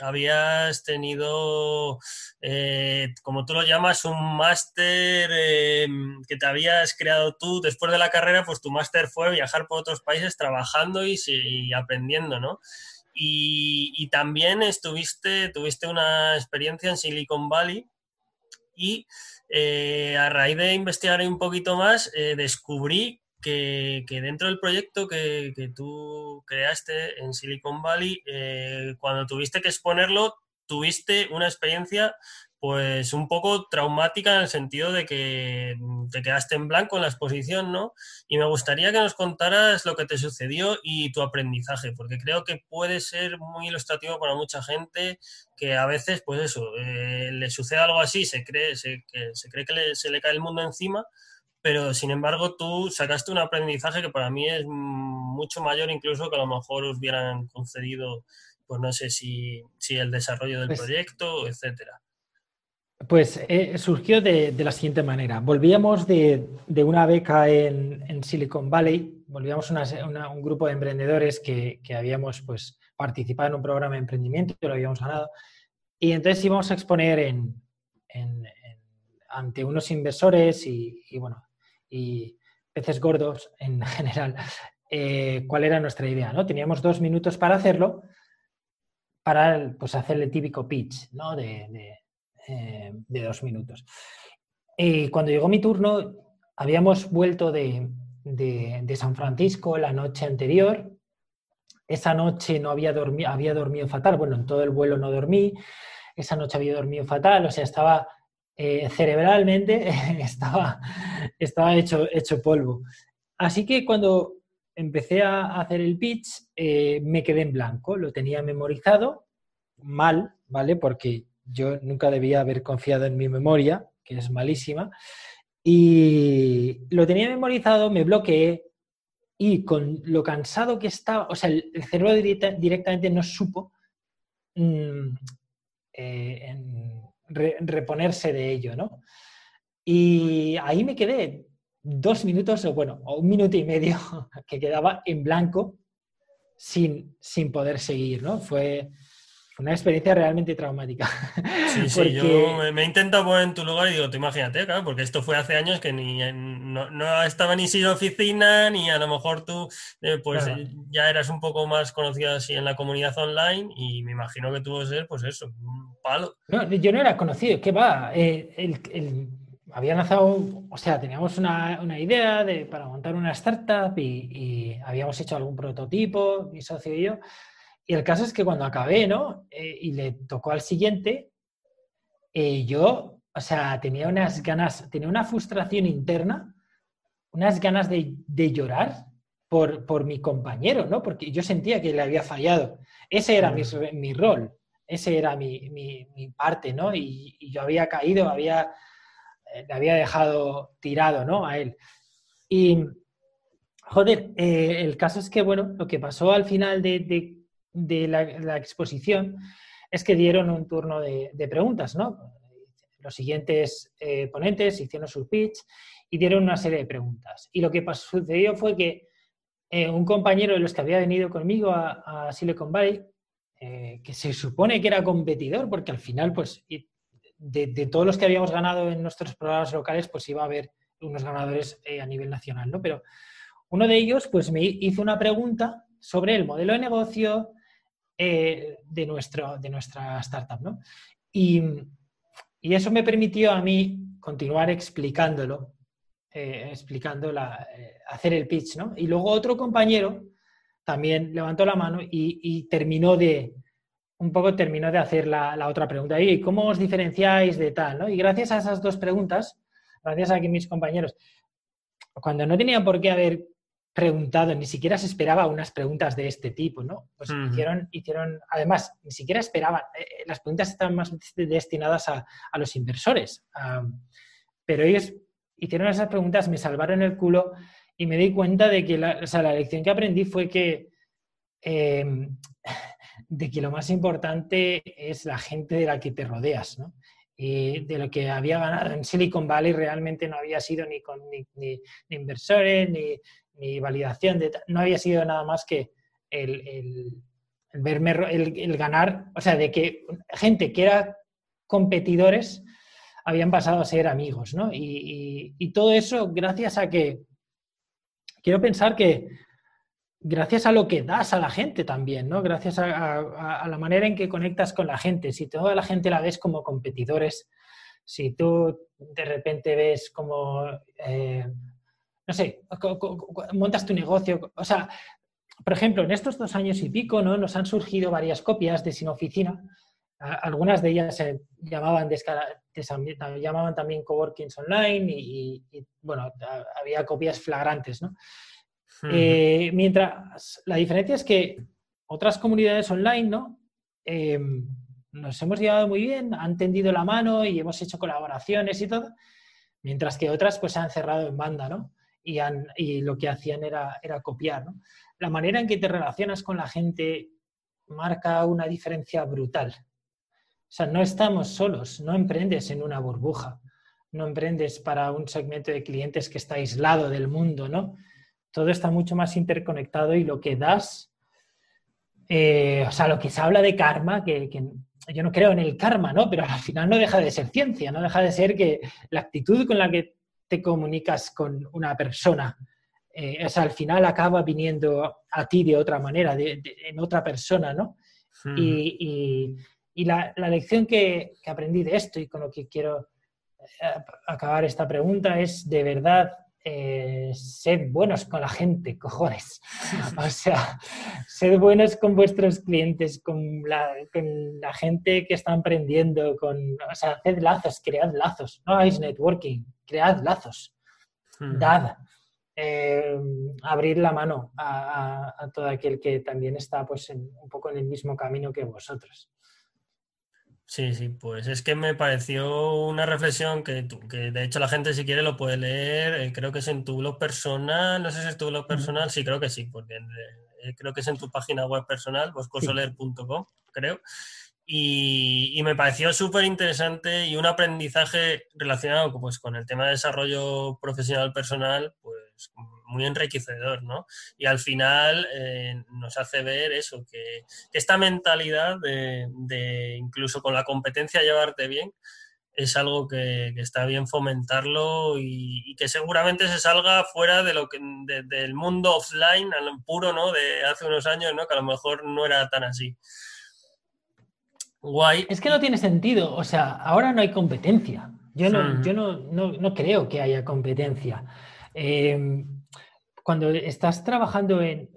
habías tenido, eh, como tú lo llamas, un máster eh, que te habías creado tú después de la carrera, pues tu máster fue viajar por otros países trabajando y, aprendiendo, ¿no? Y, también estuviste, tuviste una experiencia en Silicon Valley y eh, a raíz de investigar un poquito más, descubrí que, dentro del proyecto que, tú creaste en Silicon Valley, eh, cuando tuviste que exponerlo, tuviste una experiencia pues un poco traumática en el sentido de que te quedaste en blanco en la exposición, ¿no? Y me gustaría que nos contaras lo que te sucedió y tu aprendizaje, porque creo que puede ser muy ilustrativo para mucha gente que a veces, pues eso, eh, le sucede algo así, se cree, se, que, se cree que se le cae el mundo encima pero sin embargo tú sacaste un aprendizaje que para mí es mucho mayor incluso que a lo mejor os hubieran concedido, pues no sé si, el desarrollo del pues proyecto, etcétera. Pues eh, surgió de, la siguiente manera. Volvíamos de, una beca en, Silicon Valley, volvíamos una, un grupo de emprendedores que, habíamos pues, participado en un programa de emprendimiento, y lo habíamos ganado, y entonces íbamos a exponer en, ante unos inversores y, y, bueno, y peces gordos en general, eh, cuál era nuestra idea. ¿no? Teníamos dos minutos para hacerlo, para pues, hacer el típico pitch ¿no? de, eh, dos minutos. Y cuando llegó mi turno, habíamos vuelto de, San Francisco la noche anterior. Esa noche no había, dormido, había dormido fatal. Bueno, en todo el vuelo no dormí. Esa noche había dormido fatal. O sea, estaba eh, cerebralmente estaba, estaba hecho, hecho polvo. Así que cuando empecé a hacer el pitch, eh, me quedé en blanco, lo tenía memorizado, mal, ¿vale? Porque yo nunca debía haber confiado en mi memoria, que es malísima, y lo tenía memorizado, me bloqueé y con lo cansado que estaba, o sea, el, cerebro directamente no supo mm, eh, en, reponerse de ello, ¿no? Y ahí me quedé dos minutos, o bueno, o un minuto y medio que quedaba en blanco sin, sin poder seguir, ¿no? Fue, una experiencia realmente traumática. Sí, sí, yo me, he intentado poner en tu lugar y digo, te imagínate, claro, porque esto fue hace años que ni no, estaba ni sin oficina, ni a lo mejor tú eh, pues ya eras un poco más conocido así en la comunidad online y me imagino que tuvo que ser, pues eso, un palo. No, yo no era conocido, ¿qué va? Eh, el, había lanzado, o sea, teníamos una, idea de, para montar una startup y, y habíamos hecho algún prototipo, mi socio y yo, y el caso es que cuando acabé, ¿no? Eh, y le tocó al siguiente, eh, yo, o sea, tenía unas ganas, tenía una frustración interna, unas ganas de, llorar por, por, mi compañero, ¿no? Porque yo sentía que le había fallado. Ese era mi, mi, rol, ese era mi, mi, parte, ¿no? Y, yo había caído, había, le había dejado tirado, ¿no? A él. Y, joder, el caso es que, bueno, lo que pasó al final de, la, exposición es que dieron un turno de, preguntas, ¿no? los siguientes eh, ponentes hicieron su pitch y dieron una serie de preguntas. Y lo que sucedió fue que eh, un compañero de los que había venido conmigo a, Silicon Valley, eh, que se supone que era competidor, porque al final, pues, de, todos los que habíamos ganado en nuestros programas locales, pues iba a haber unos ganadores a nivel nacional, ¿no? Pero uno de ellos, pues, me hizo una pregunta sobre el modelo de negocio de, nuestro, de nuestra startup, ¿no? Y, y eso me permitió a mí continuar explicándolo, eh, explicando eh, hacer el pitch, ¿no? Y luego otro compañero también levantó la mano y, terminó de, un poco terminó de hacer la, otra pregunta. ¿Y cómo os diferenciáis de tal? ¿no? Y gracias a esas dos preguntas, gracias a que mis compañeros, cuando no tenían por qué haber preguntado, ni siquiera se esperaba unas preguntas de este tipo, ¿no? Pues hicieron, hicieron, además, ni siquiera esperaban, eh, eh, las preguntas estaban más destinadas a, los inversores, pero ellos hicieron esas preguntas, me salvaron el culo y me di cuenta de que la, la lección que aprendí fue que, em, de que lo más importante es la gente de la que te rodeas, ¿no? Y de lo que había ganado en Silicon Valley realmente no había sido ni con ni inversores, ni, ni validación, de, no había sido nada más que el, verme, el, ganar, o sea, de que gente que era competidores habían pasado a ser amigos, ¿no? Y, todo eso gracias a que, quiero pensar que gracias a lo que das a la gente también, ¿no? Gracias a, la manera en que conectas con la gente. Si toda la gente la ves como competidores, si tú de repente ves como... Eh, no sé, montas tu negocio. O sea, por ejemplo, en estos dos años y pico, ¿no? Nos han surgido varias copias de Sin Oficina. Algunas de ellas se llamaban, llamaban también coworkings online y, bueno, había copias flagrantes, ¿no? Eh, mientras la diferencia es que otras comunidades online, ¿no? Em, nos hemos llevado muy bien, han tendido la mano y hemos hecho colaboraciones y todo, mientras que otras pues se han cerrado en banda, ¿no? y, lo que hacían era, era copiar. La manera en que te relacionas con la gente marca una diferencia brutal. O sea, no estamos solos, no emprendes en una burbuja, no emprendes para un segmento de clientes que está aislado del mundo, ¿no? Todo está mucho más interconectado y lo que das, eh, o sea, lo que se habla de karma, que, que, yo no creo en el karma, ¿no? Pero al final no deja de ser ciencia, no deja de ser que la actitud con la que te comunicas con una persona. Eh, al final acaba viniendo a ti de otra manera, en otra persona, ¿no? Y, la, lección que, aprendí de esto y con lo que quiero eh, acabar esta pregunta es de verdad eh, sed buenos con la gente, cojones. O sea, sed buenos con vuestros clientes, con la, gente que está emprendiendo, con, o sea, haced lazos, cread lazos, no hagáis networking, cread lazos, hmm. dad, eh, abrir la mano a, todo aquel que también está pues un poco en el mismo camino que vosotros. Sí, sí, pues es que me pareció una reflexión que, que de hecho la gente si quiere lo puede leer, eh, creo que es en tu blog personal, no sé si es tu blog personal, sí, creo que sí, porque eh, creo que es en tu página web personal, boscosoler.com, creo. Y, y, me pareció súper interesante y un aprendizaje relacionado pues, con el tema de desarrollo profesional personal, pues muy enriquecedor, ¿no? Y al final eh, nos hace ver eso, que, esta mentalidad de, incluso con la competencia llevarte bien es algo que, está bien fomentarlo y, que seguramente se salga fuera de lo que del mundo offline puro, ¿no? De hace unos años, ¿no? Que a lo mejor no era tan así. Guay. Es que no tiene sentido, o sea, ahora no hay competencia. Yo no, yo no, creo que haya competencia. Eh, cuando estás trabajando en,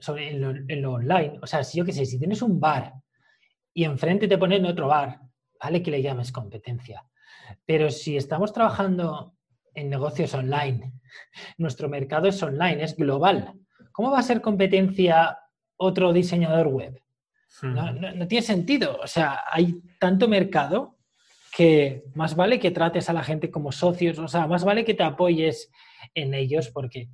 lo, online, o sea, si yo qué sé, si tienes un bar y enfrente te ponen otro bar, vale que le llames competencia. Pero si estamos trabajando en negocios online, nuestro mercado es online, es global. ¿Cómo va a ser competencia otro diseñador web? No, no, tiene sentido. O sea, hay tanto mercado que más vale que trates a la gente como socios, o sea, más vale que te apoyes en ellos porque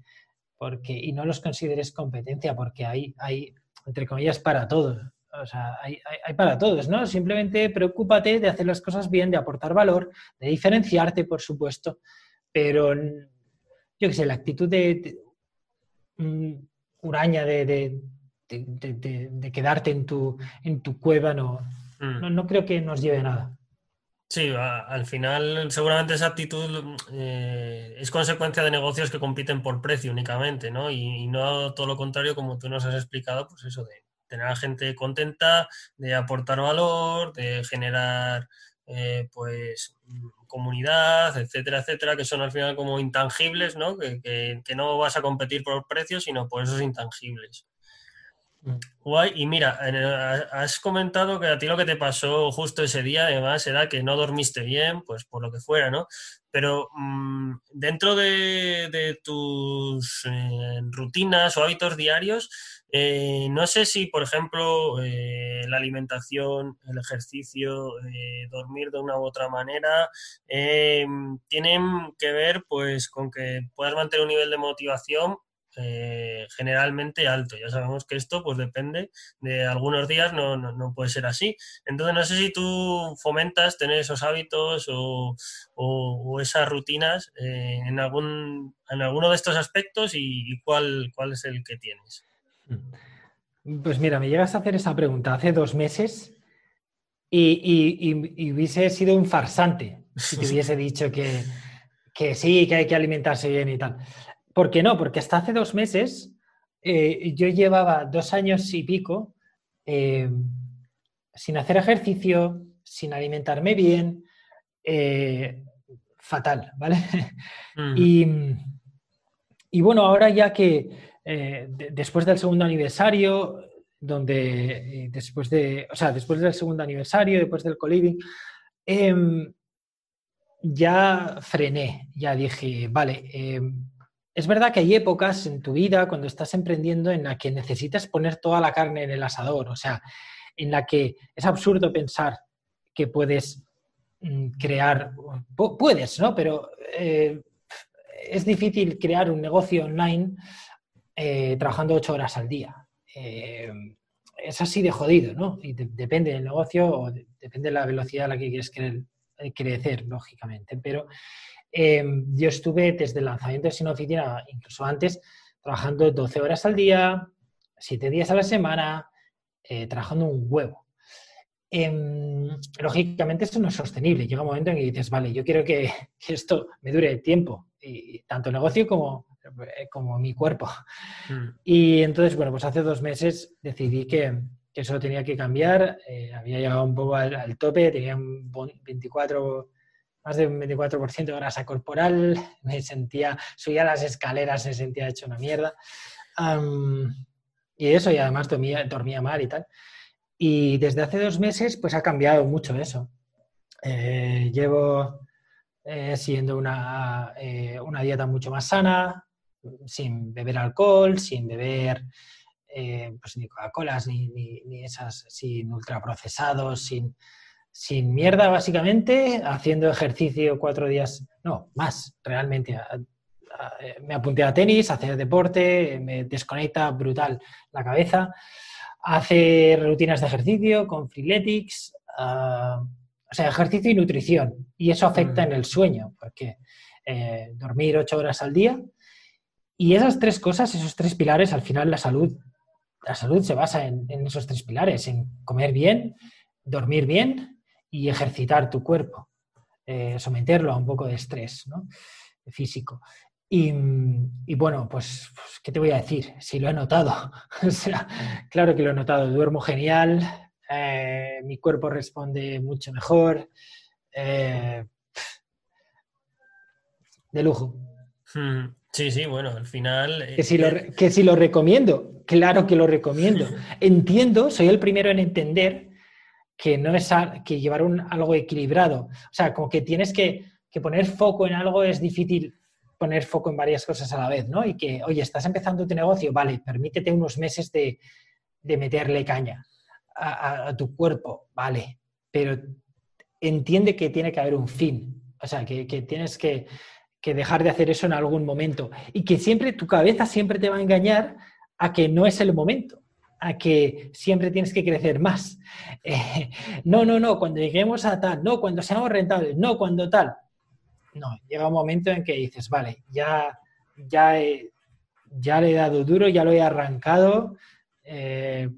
porque, y no los consideres competencia, porque hay, hay, entre comillas, para todos. O sea, hay, para todos, ¿no? Simplemente preocúpate de hacer las cosas bien, de aportar valor, de diferenciarte, por supuesto, pero yo qué sé, la actitud de, mm, uraña de, quedarte en tu, en tu cueva mm. no, no, creo que nos lleve a nada. Sí, al final seguramente esa actitud eh, es consecuencia de negocios que compiten por precio únicamente, ¿no? Y, no todo lo contrario, como tú nos has explicado, pues eso de tener a gente contenta, de aportar valor, de generar eh, pues comunidad, etcétera, etcétera, que son al final como intangibles, ¿no? Que, que no vas a competir por precio, sino por esos intangibles. Guay, y mira, has comentado que a ti lo que te pasó justo ese día, además, era que no dormiste bien, pues por lo que fuera, ¿no? Pero mm, dentro de, tus eh, rutinas o hábitos diarios, eh, no sé si, por ejemplo, eh, la alimentación, el ejercicio, dormir de una u otra manera, tienen que ver pues con que puedas mantener un nivel de motivación eh, generalmente alto. Ya sabemos que esto pues depende de algunos días, no, no, puede ser así. Entonces no sé si tú fomentas tener esos hábitos o, esas rutinas eh, en, algún, en alguno de estos aspectos y, cuál, cuál es el que tienes. Pues mira, me llegas a hacer esa pregunta hace dos meses y, hubiese sido un farsante si te hubiese dicho que, que sí, que hay que alimentarse bien y tal. ¿Por qué no? Porque hasta hace dos meses eh, yo llevaba dos años y pico eh, sin hacer ejercicio, sin alimentarme bien, eh, fatal, ¿vale? Mm. Y, bueno, ahora ya que después del segundo aniversario, donde después de, o sea, después del segundo aniversario, después del coliving, em, ya frené, ya dije, vale, em, es verdad que hay épocas en tu vida cuando estás emprendiendo en la que necesitas poner toda la carne en el asador, o sea, en la que es absurdo pensar que puedes mm, crear, puedes, ¿no? Pero eh, es difícil crear un negocio online eh, trabajando ocho horas al día. Eh, es así de jodido, ¿no? Y depende del negocio o depende de la velocidad a la que quieres crecer, lógicamente. Pero Em, yo estuve desde el lanzamiento de Sin Oficina, incluso antes, trabajando 12 horas al día, 7 días a la semana, eh, trabajando un huevo. Em, lógicamente esto no es sostenible. Llega un momento en que dices, vale, yo quiero que, esto me dure tiempo, y, tanto el negocio como, eh, como mi cuerpo. Mm. Y entonces, bueno, pues hace dos meses decidí que, eso tenía que cambiar. Eh, había llegado un poco al, al tope, tenía un 24 más de un 24% de grasa corporal, me sentía, subía las escaleras, me sentía hecho una mierda. y eso, y además dormía, dormía mal y tal. Y desde hace dos meses, pues ha cambiado mucho eso. Eh, llevo eh, siguiendo una, eh, una, dieta mucho más sana, sin beber alcohol, sin beber pues ni Coca-Colas, ni, ni, ni, esas, sin ultraprocesados, sin sin mierda básicamente, haciendo ejercicio cuatro días, no, más realmente. me apunté a tenis, a hacer deporte, me desconecta brutal la cabeza, hacer rutinas de ejercicio con freeletics, o sea, ejercicio y nutrición. Y eso afecta en el sueño, porque eh, dormir ocho horas al día. Y esas tres cosas, esos tres pilares, al final la salud, la salud se basa en, en esos tres pilares, en comer bien, dormir bien y ejercitar tu cuerpo, eh, someterlo a un poco de estrés físico. Y, bueno, pues, pues, ¿qué te voy a decir? Si lo he notado. o sea, claro que lo he notado. Duermo genial, eh, mi cuerpo responde mucho mejor. Eh, de lujo. Hmm. Sí, sí, bueno, al final... Que si, lo, que si lo recomiendo, claro que lo recomiendo. Entiendo, soy el primero en entender que no es que llevar un, algo equilibrado. O sea, como que tienes que, poner foco en algo es difícil poner foco en varias cosas a la vez, ¿no? Y que, oye, estás empezando tu negocio, vale, permítete unos meses de, meterle caña a, tu cuerpo, vale, pero entiende que tiene que haber un fin, o sea, que, tienes que, que, dejar de hacer eso en algún momento y que siempre tu cabeza siempre te va a engañar a que no es el momento. A que siempre tienes que crecer más. Eh, no, no, no, cuando lleguemos a tal, no, cuando seamos rentables, no, cuando tal. No, llega un momento en que dices, vale, ya, ya, ya le he dado duro, ya lo he arrancado, eh,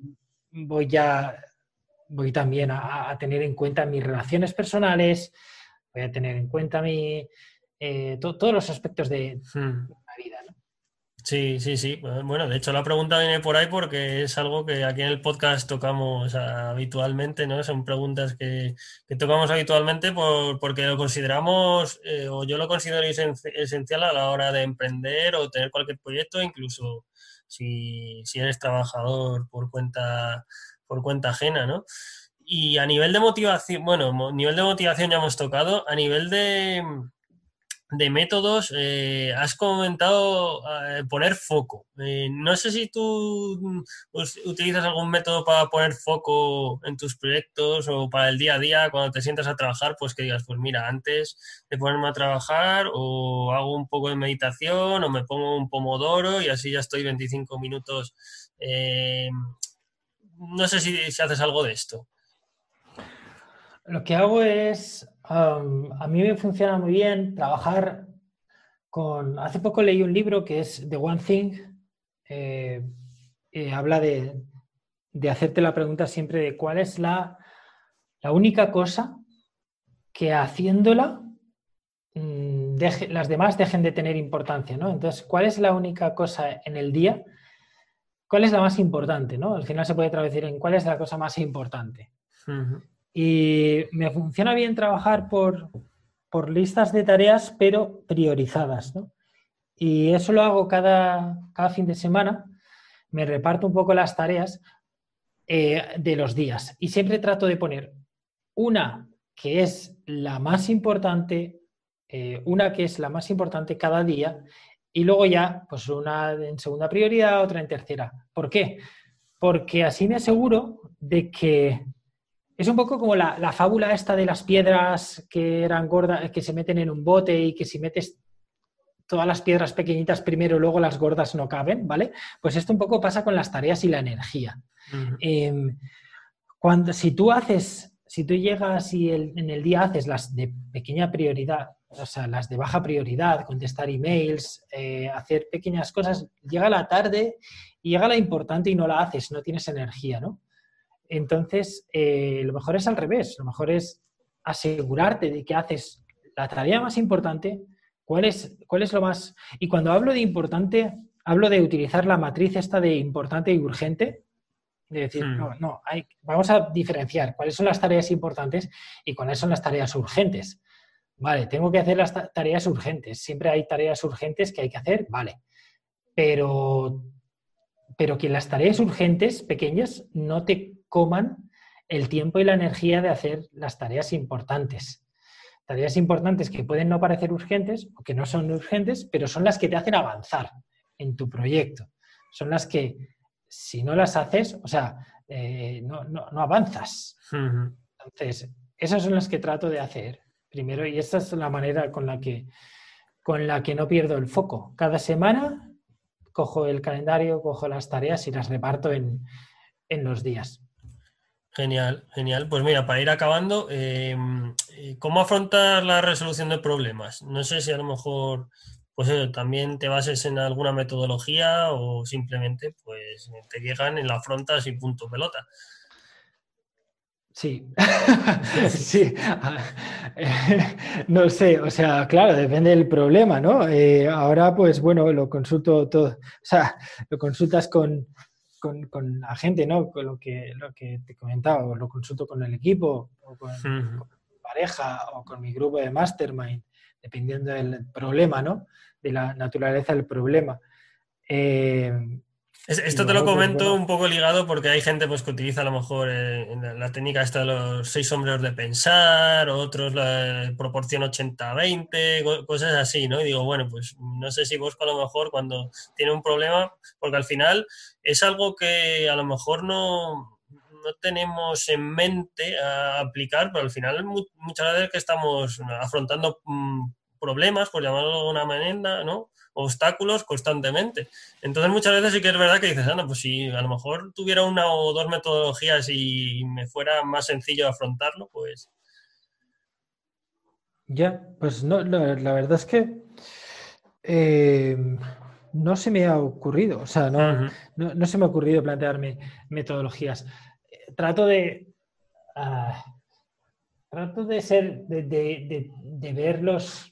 voy ya, voy también a, tener en cuenta mis relaciones personales, voy a tener en cuenta mi, eh, todos los aspectos de, hmm. Sí, sí, sí. Bueno, de hecho la pregunta viene por ahí porque es algo que aquí en el podcast tocamos habitualmente, ¿no? Son preguntas que, tocamos habitualmente porque lo consideramos, eh, o yo lo considero esencial a la hora de emprender o tener cualquier proyecto, incluso si, si eres trabajador por cuenta, por cuenta ajena, ¿no? Y a nivel de motivación, bueno, nivel de motivación ya hemos tocado, a nivel de de métodos, eh, has comentado eh, poner foco. Eh, no sé si tú mm, utilizas algún método para poner foco en tus proyectos o para el día a día, cuando te sientas a trabajar, pues que digas, pues mira, antes de ponerme a trabajar o hago un poco de meditación o me pongo un pomodoro y así ya estoy 25 minutos. no sé si, si haces algo de esto. Lo que hago es a mí me funciona muy bien trabajar con... Hace poco leí un libro que es The One Thing. Eh, eh, habla de, hacerte la pregunta siempre de cuál es la, la única cosa que haciéndola mm, las demás dejen de tener importancia, ¿no? Entonces, ¿cuál es la única cosa en el día? ¿Cuál es la más importante, ¿no? Al final se puede traducir en cuál es la cosa más importante. Y me funciona bien trabajar por, listas de tareas, pero priorizadas. ¿no? Y eso lo hago cada, cada, fin de semana. Me reparto un poco las tareas eh, de los días. Y siempre trato de poner una que es la más importante, eh, una que es la más importante cada día, y luego ya, pues una en segunda prioridad, otra en tercera. ¿Por qué? Porque así me aseguro de que es un poco como la, fábula esta de las piedras que eran gordas, que se meten en un bote y que si metes todas las piedras pequeñitas primero, luego las gordas no caben, ¿vale? Pues esto un poco pasa con las tareas y la energía. Em, cuando, si tú haces, si tú llegas y en el día haces las de pequeña prioridad, o sea, las de baja prioridad, contestar emails, eh, hacer pequeñas cosas, llega la tarde y llega la importante y no la haces, no tienes energía, ¿no? Entonces, eh, lo mejor es al revés, lo mejor es asegurarte de que haces la tarea más importante, cuál es, cuál es lo más... Y cuando hablo de importante, hablo de utilizar la matriz esta de importante y urgente, de decir, hmm. no, no, hay, vamos a diferenciar cuáles son las tareas importantes y cuáles son las tareas urgentes. Vale, tengo que hacer las tareas urgentes. Siempre hay tareas urgentes que hay que hacer, vale. Pero, pero que las tareas urgentes pequeñas no te coman el tiempo y la energía de hacer las tareas importantes. Tareas importantes que pueden no parecer urgentes o que no son urgentes, pero son las que te hacen avanzar en tu proyecto. Son las que, si no las haces, o sea, eh, no, avanzas. Entonces, esas son las que trato de hacer primero y esta es la manera con la que, con la que no pierdo el foco. Cada semana cojo el calendario, cojo las tareas y las reparto en, en los días. Genial, genial. Pues mira, para ir acabando, eh, eh, ¿cómo afrontar la resolución de problemas? No sé si a lo mejor, pues también te bases en alguna metodología o simplemente, pues te llegan en la afrontas y punto pelota. Sí, sí. no sé, o sea, claro, depende del problema, ¿no? Eh, ahora, pues bueno, lo consulto todo, o sea, lo consultas con, con, la gente, ¿no? Con lo que, lo que te comentaba, o lo consulto con el equipo, o con, mi pareja, o con mi grupo de mastermind, dependiendo del problema, ¿no? De la naturaleza del problema. Eh, esto te lo pues, comento un poco ligado porque hay gente pues, que utiliza a lo mejor eh, la técnica esta de los seis sombreros de pensar, otros la proporción 80-20, cosas así, ¿no? Y digo, bueno, pues no sé si vos a lo mejor cuando tiene un problema, porque al final es algo que a lo mejor no, no tenemos en mente a aplicar, pero al final muchas veces que estamos afrontando mm, problemas, por llamarlo de alguna manera, ¿no? obstáculos constantemente. Entonces muchas veces sí que es verdad que dices, Ana, pues si a lo mejor tuviera una o dos metodologías y me fuera más sencillo afrontarlo, pues... Ya, pues no, la verdad es que eh, no se me ha ocurrido, o sea, no, no, se me ha ocurrido plantearme metodologías. Trato de... Ah, trato de ser, de, de, de verlos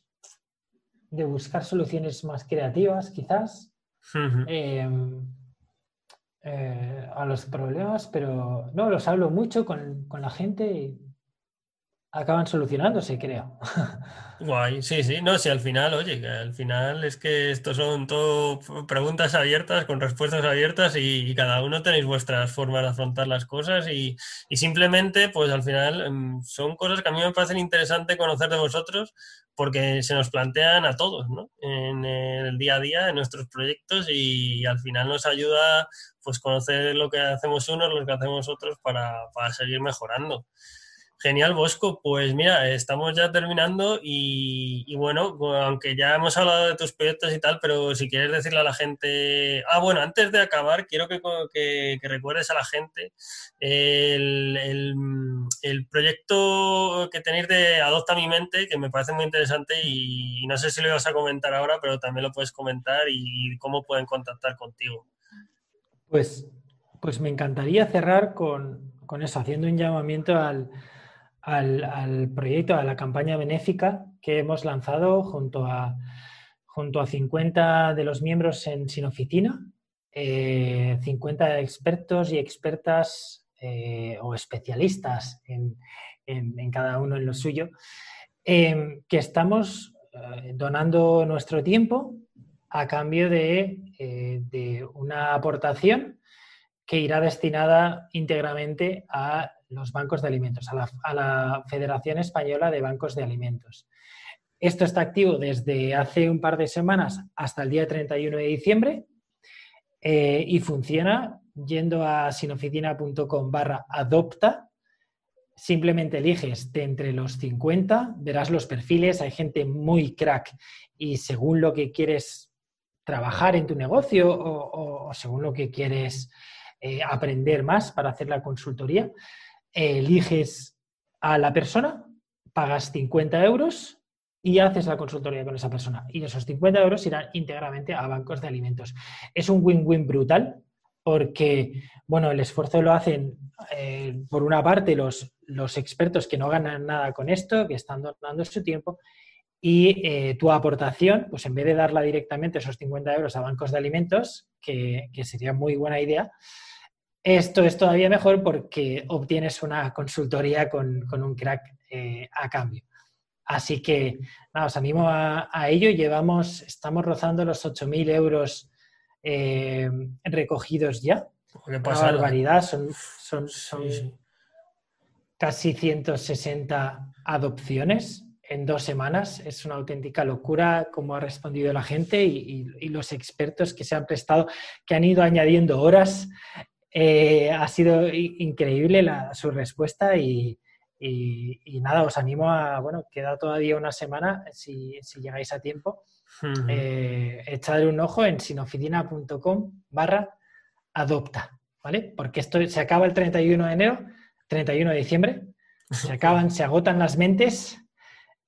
de buscar soluciones más creativas, quizás, em, eh, a los problemas, pero no, los hablo mucho con, con la gente y acaban solucionándose, creo. Guay, sí, sí, no, si al final, oye, al final es que estos son todo preguntas abiertas con respuestas abiertas y, cada uno tenéis vuestras formas de afrontar las cosas y, y, simplemente, pues al final em, son cosas que a mí me parecen interesantes conocer de vosotros porque se nos plantean a todos, ¿no? En el día a día, en nuestros proyectos y, al final nos ayuda pues conocer lo que hacemos unos, lo que hacemos otros para, para seguir mejorando. Genial, Bosco. Pues mira, estamos ya terminando y, bueno, aunque ya hemos hablado de tus proyectos y tal, pero si quieres decirle a la gente... Ah, bueno, antes de acabar, quiero que, que, recuerdes a la gente el, el, proyecto que tenéis de Adopta mi mente, que me parece muy interesante y, no sé si lo ibas a comentar ahora, pero también lo puedes comentar y cómo pueden contactar contigo. Pues, pues me encantaría cerrar con, con eso, haciendo un llamamiento al al, proyecto, a la campaña benéfica que hemos lanzado junto a, junto a 50 de los miembros en Sin Oficina, 50 eh, expertos y expertas eh, o especialistas en, cada uno en lo suyo, em, que estamos eh, donando nuestro tiempo a cambio de, de una aportación que irá destinada íntegramente a los bancos de alimentos, a la, Federación Española de Bancos de Alimentos. Esto está activo desde hace un par de semanas hasta el día 31 de diciembre eh, y funciona yendo a sinoficina.com barra adopta. Simplemente eliges de entre los 50, verás los perfiles, hay gente muy crack y según lo que quieres trabajar en tu negocio o, según lo que quieres eh, aprender más para hacer la consultoría, eliges a la persona, pagas 50 euros y haces la consultoría con esa persona. Y esos 50 euros irán íntegramente a bancos de alimentos. Es un win-win brutal porque, bueno, el esfuerzo lo hacen, eh, por una parte, los, los expertos que no ganan nada con esto, que están donando su tiempo, y eh, tu aportación, pues en vez de darla directamente esos 50 euros a bancos de alimentos, que, que sería muy buena idea, esto es todavía mejor porque obtienes una consultoría con, un crack eh, a cambio. Así que nada, os animo a, ello. Llevamos, estamos rozando los 8.000 euros eh, recogidos ya. Una barbaridad, son, son, son casi 160 adopciones en dos semanas. Es una auténtica locura cómo ha respondido la gente y, los expertos que se han prestado, que han ido añadiendo horas eh, ha sido increíble su respuesta y, nada, os animo a, bueno, queda todavía una semana, si, llegáis a tiempo, eh, echadle un ojo en sinoficina.com barra adopta, ¿vale? Porque esto se acaba el 31 de enero, 31 de diciembre, se acaban, se agotan las mentes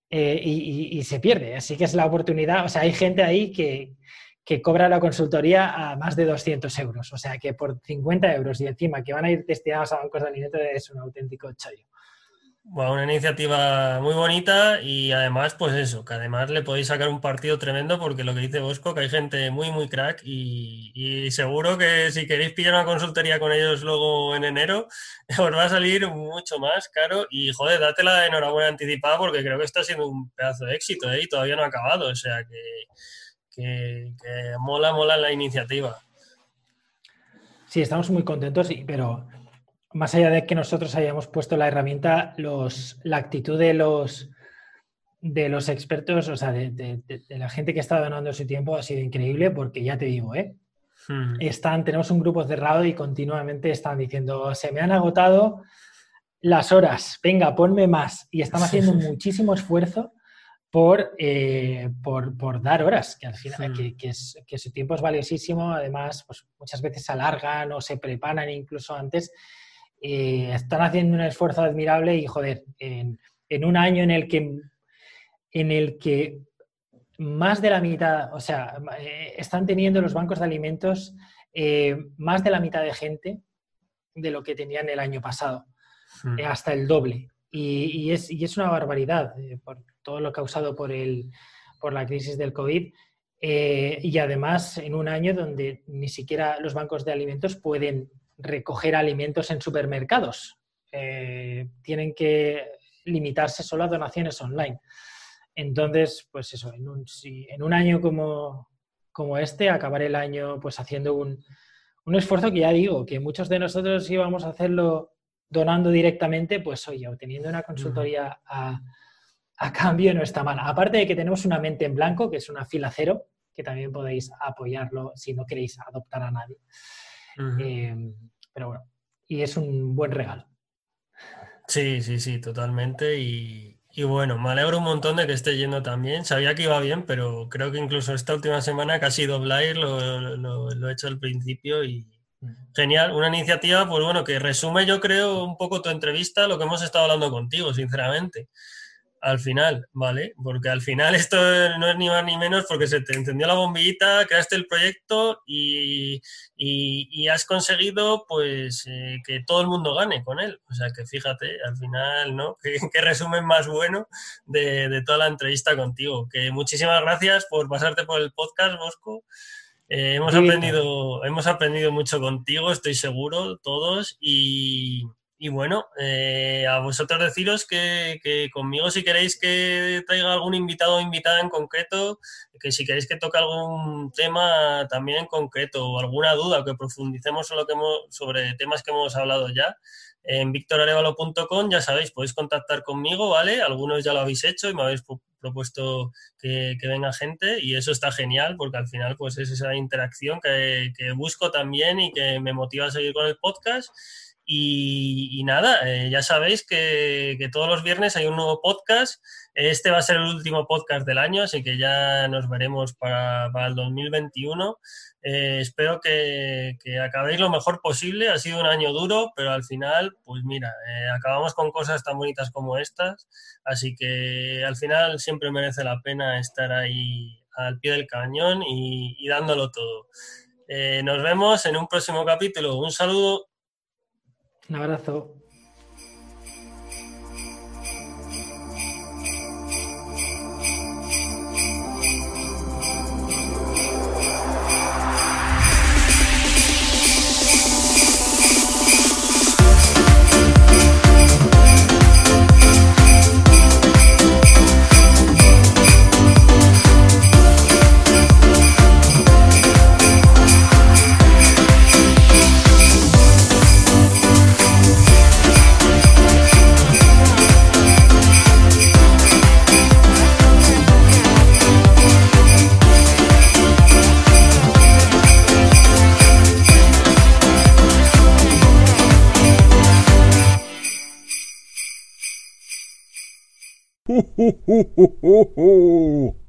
eh, y, se pierde. Así que es la oportunidad, o sea, hay gente ahí que, que cobra la consultoría a más de 200 euros. O sea que por 50 euros y encima que van a ir destinados a bancos de alimentos es un auténtico chollo. Bueno, una iniciativa muy bonita y además, pues eso, que además le podéis sacar un partido tremendo porque lo que dice Bosco, que hay gente muy, muy crack y, seguro que si queréis pillar una consultoría con ellos luego en enero, os va a salir mucho más caro y joder, date la enhorabuena anticipada porque creo que está siendo un pedazo de éxito ¿eh? y todavía no ha acabado, o sea que que, mola, mola la iniciativa. Sí, estamos muy contentos, pero más allá de que nosotros hayamos puesto la herramienta, los, la actitud de los, de los expertos, o sea, de, la gente que está donando su tiempo ha sido increíble porque ya te digo, ¿eh? Hmm. Están, tenemos un grupo cerrado y continuamente están diciendo, se me han agotado las horas, venga, ponme más. Y están haciendo muchísimo esfuerzo por, eh, por, por, dar horas, que al final que, que, es, que, su tiempo es valiosísimo, además pues, muchas veces se alargan o se preparan incluso antes, eh, están haciendo un esfuerzo admirable y joder, en, en, un año en el que en el que más de la mitad, o sea, eh, están teniendo los bancos de alimentos más de la mitad de gente de lo que tenían el año pasado, hmm. hasta el doble. Y, y, es, y, es, una barbaridad. Por, todo lo causado por, el, por la crisis del COVID. Eh, y además en un año donde ni siquiera los bancos de alimentos pueden recoger alimentos en supermercados. Eh, tienen que limitarse solo a donaciones online. Entonces, pues eso, en un, en un año como, como, este, acabar el año pues haciendo un, un, esfuerzo que ya digo, que muchos de nosotros íbamos a hacerlo donando directamente, pues oye, obteniendo una consultoría a, a cambio no está mal. Aparte de que tenemos una mente en blanco, que es una fila cero, que también podéis apoyarlo si no queréis adoptar a nadie. Eh, pero bueno, y es un buen regalo. Sí, sí, sí, totalmente. Y, bueno, me alegro un montón de que esté yendo también. Sabía que iba bien, pero creo que incluso esta última semana casi doblar lo, lo, he hecho al principio y genial. Una iniciativa, pues bueno, que resume yo creo un poco tu entrevista, lo que hemos estado hablando contigo, sinceramente al final, ¿vale? Porque al final esto no es ni más ni menos porque se te encendió la bombillita, creaste el proyecto y, has conseguido pues eh, que todo el mundo gane con él. O sea que fíjate, al final, ¿no? Qué, resumen más bueno de, toda la entrevista contigo. Que muchísimas gracias por pasarte por el podcast, Bosco. Eh, hemos, aprendido, hemos aprendido mucho contigo, estoy seguro, todos, y, y bueno, eh, a vosotros deciros que, conmigo si queréis que traiga algún invitado o invitada en concreto, que si queréis que toque algún tema también en concreto o alguna duda que profundicemos sobre, lo que hemos, sobre temas que hemos hablado ya, en victorarevalo.com ya sabéis, podéis contactar conmigo, ¿vale? Algunos ya lo habéis hecho y me habéis propuesto que, venga gente y eso está genial porque al final pues es esa interacción que, que busco también y que me motiva a seguir con el podcast y, nada, eh, ya sabéis que, todos los viernes hay un nuevo podcast. Este va a ser el último podcast del año, así que ya nos veremos para, el 2021. Eh, espero que, acabéis lo mejor posible. Ha sido un año duro, pero al final, pues mira, eh, acabamos con cosas tan bonitas como estas. Así que al final siempre merece la pena estar ahí al pie del cañón y, y dándolo todo. nos vemos en un próximo capítulo. Un saludo. Un abrazo. Ho, ho, ho, ho, ho.